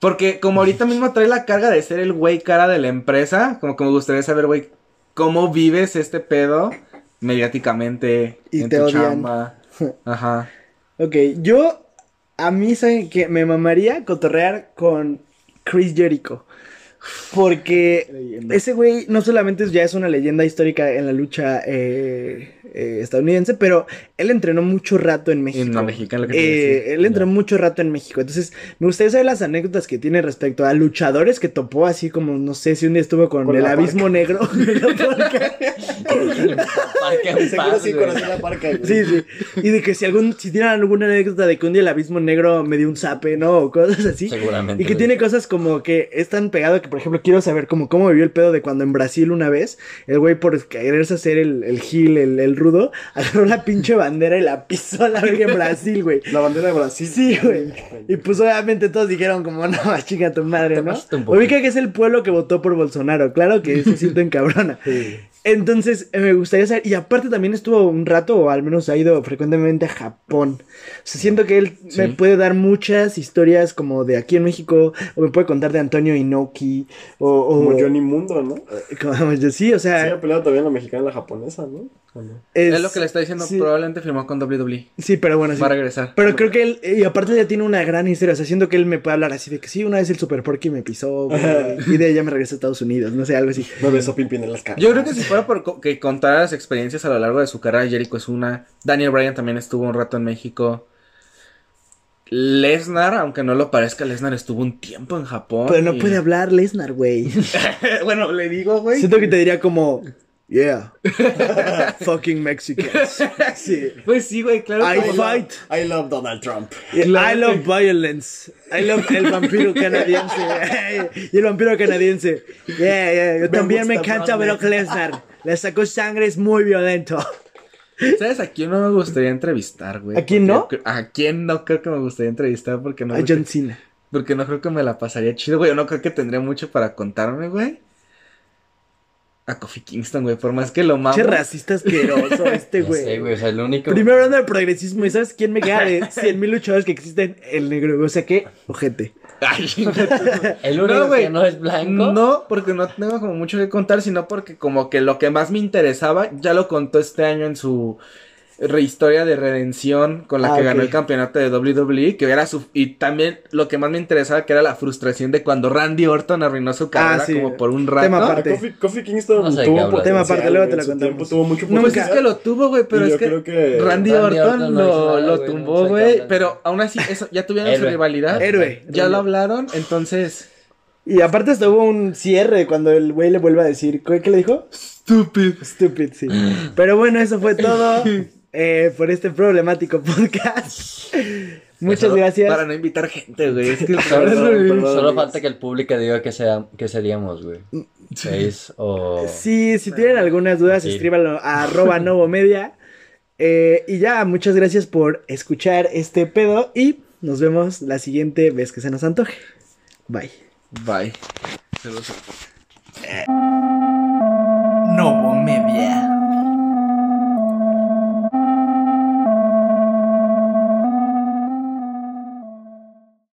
Porque como ahorita mismo trae la carga de ser el güey cara de la empresa, como que me gustaría saber, güey, cómo vives este pedo mediáticamente Y en te tu odian. chamba. Ajá. Ok, yo a mí saben que me mamaría cotorrear con Chris Jericho. Porque ese güey no solamente ya es una leyenda histórica en la lucha eh, eh, estadounidense, pero él entrenó mucho rato en México. En la mexicana, lo que Eh, él entrenó mucho rato en México. Entonces, me gustaría saber las anécdotas que tiene respecto a luchadores que topó, así como, no sé, si un día estuvo con, Con el abismo negro. Parca. Paz, sí. Sí. Y de que si algún, si tienen alguna anécdota de que un día el abismo negro me dio un zape, ¿no? O cosas así. Seguramente, Y que tiene cosas como que es tan pegado que, por ejemplo, quiero saber como cómo vivió el pedo de cuando en Brasil una vez, el güey por quererse hacer el, el gil, el, el rudo, agarró la pinche bandera y la pisó a la verga en Brasil, güey. La bandera de Brasil. Sí, güey. Y pues obviamente todos dijeron como, no, chica tu madre, ¿no? Ubica que es el pueblo que votó por Bolsonaro, claro que se sienten cabrona. Entonces, eh, me gustaría saber. Y aparte también estuvo un rato, o al menos ha ido frecuentemente a Japón. O sea, siento que él me puede dar muchas historias como de aquí en México, o me puede contar de Antonio Inoki, o... o Como Johnny Mundo, ¿no? como yo- sí, o Sí, sea... ha peleado también la mexicana y la japonesa, ¿no? Es, lo que le está diciendo, sí. probablemente firmó con WWE. Sí, pero bueno, sí. Va a regresar. Pero creo que él, y aparte ya tiene una gran historia, o sea, siento que él me puede hablar así de que sí, una vez el Super Porky me pisó, güey, y de ella me regresé a Estados Unidos, no sé, algo así. Me besó Pimpín en las caras. Yo creo que si fuera por co- que contara las experiencias a lo largo de su carrera, Jericho es una. Daniel Bryan también estuvo un rato en México. Lesnar, aunque no lo parezca, Lesnar estuvo un tiempo en Japón. Pero no y- puede hablar Lesnar, güey. bueno, le digo, güey. Siento que te diría como, yeah, fucking Mexicans. Sí. Pues sí, güey, claro. I que- fight. I love Donald Trump. I love violence. I love el vampiro canadiense. y el vampiro canadiense. Yeah, yeah. Yo Me también me encanta Brock Lesnar. Le sacó sangre, es muy violento. ¿Sabes a quién no me gustaría entrevistar, güey? ¿A quién Porque no? ¿A quién no creo que me gustaría entrevistar? Porque no, A creo John que- Cena. porque no creo que me la pasaría chido, güey. Yo no creo que tendría mucho para contarme, güey. A Kofi Kingston, güey. Por más que lo mamo. Che racista asqueroso este, No sé, güey. güey, o sea, el único... Primero hablando del progresismo, ¿y sabes quién me queda de 100 mil luchadores que existen? El negro, o sea, ¿qué? Ojete. Ay, El único No, que no es blanco. No, porque no tengo como mucho que contar, sino porque como que lo que más me interesaba ya lo contó este año en su rehistoria de redención con la Ah, que ganó el campeonato de WWE, que era su y también lo que más me interesaba que era la frustración de cuando Randy Orton arruinó su carrera Ah, sí. como por un rato. Tema Ah, aparte. Kofi, Kofi Kingston No sé tuvo. Tema aparte, luego te la contamos. tiempo tuvo mucho No, pues es que lo tuvo, güey, pero es que, Randy, Randy Orton, Orton no lo, nada, lo tumbó, güey, pero aún así eso, ya tuvieron su rivalidad. Héroe. Ya lo hablaron, entonces... Y aparte hasta hubo un cierre cuando el güey le vuelve a decir, ¿qué, qué le dijo? Stupid. Stupid, sí. Pero bueno, eso fue todo eh, por este problemático podcast. Muchas gracias. Para no invitar gente, güey. Es que el Perdón, cabrón, güey. perdón. Solo falta que el público diga que, sea, que seríamos, güey. Seis o... Sí, si tienen algunas dudas, Sí. escríbanlo a arroba novomedia. Eh, y ya, muchas gracias por escuchar este pedo y nos vemos la siguiente vez que se nos antoje. Bye. Bye. Se los- Novo Media.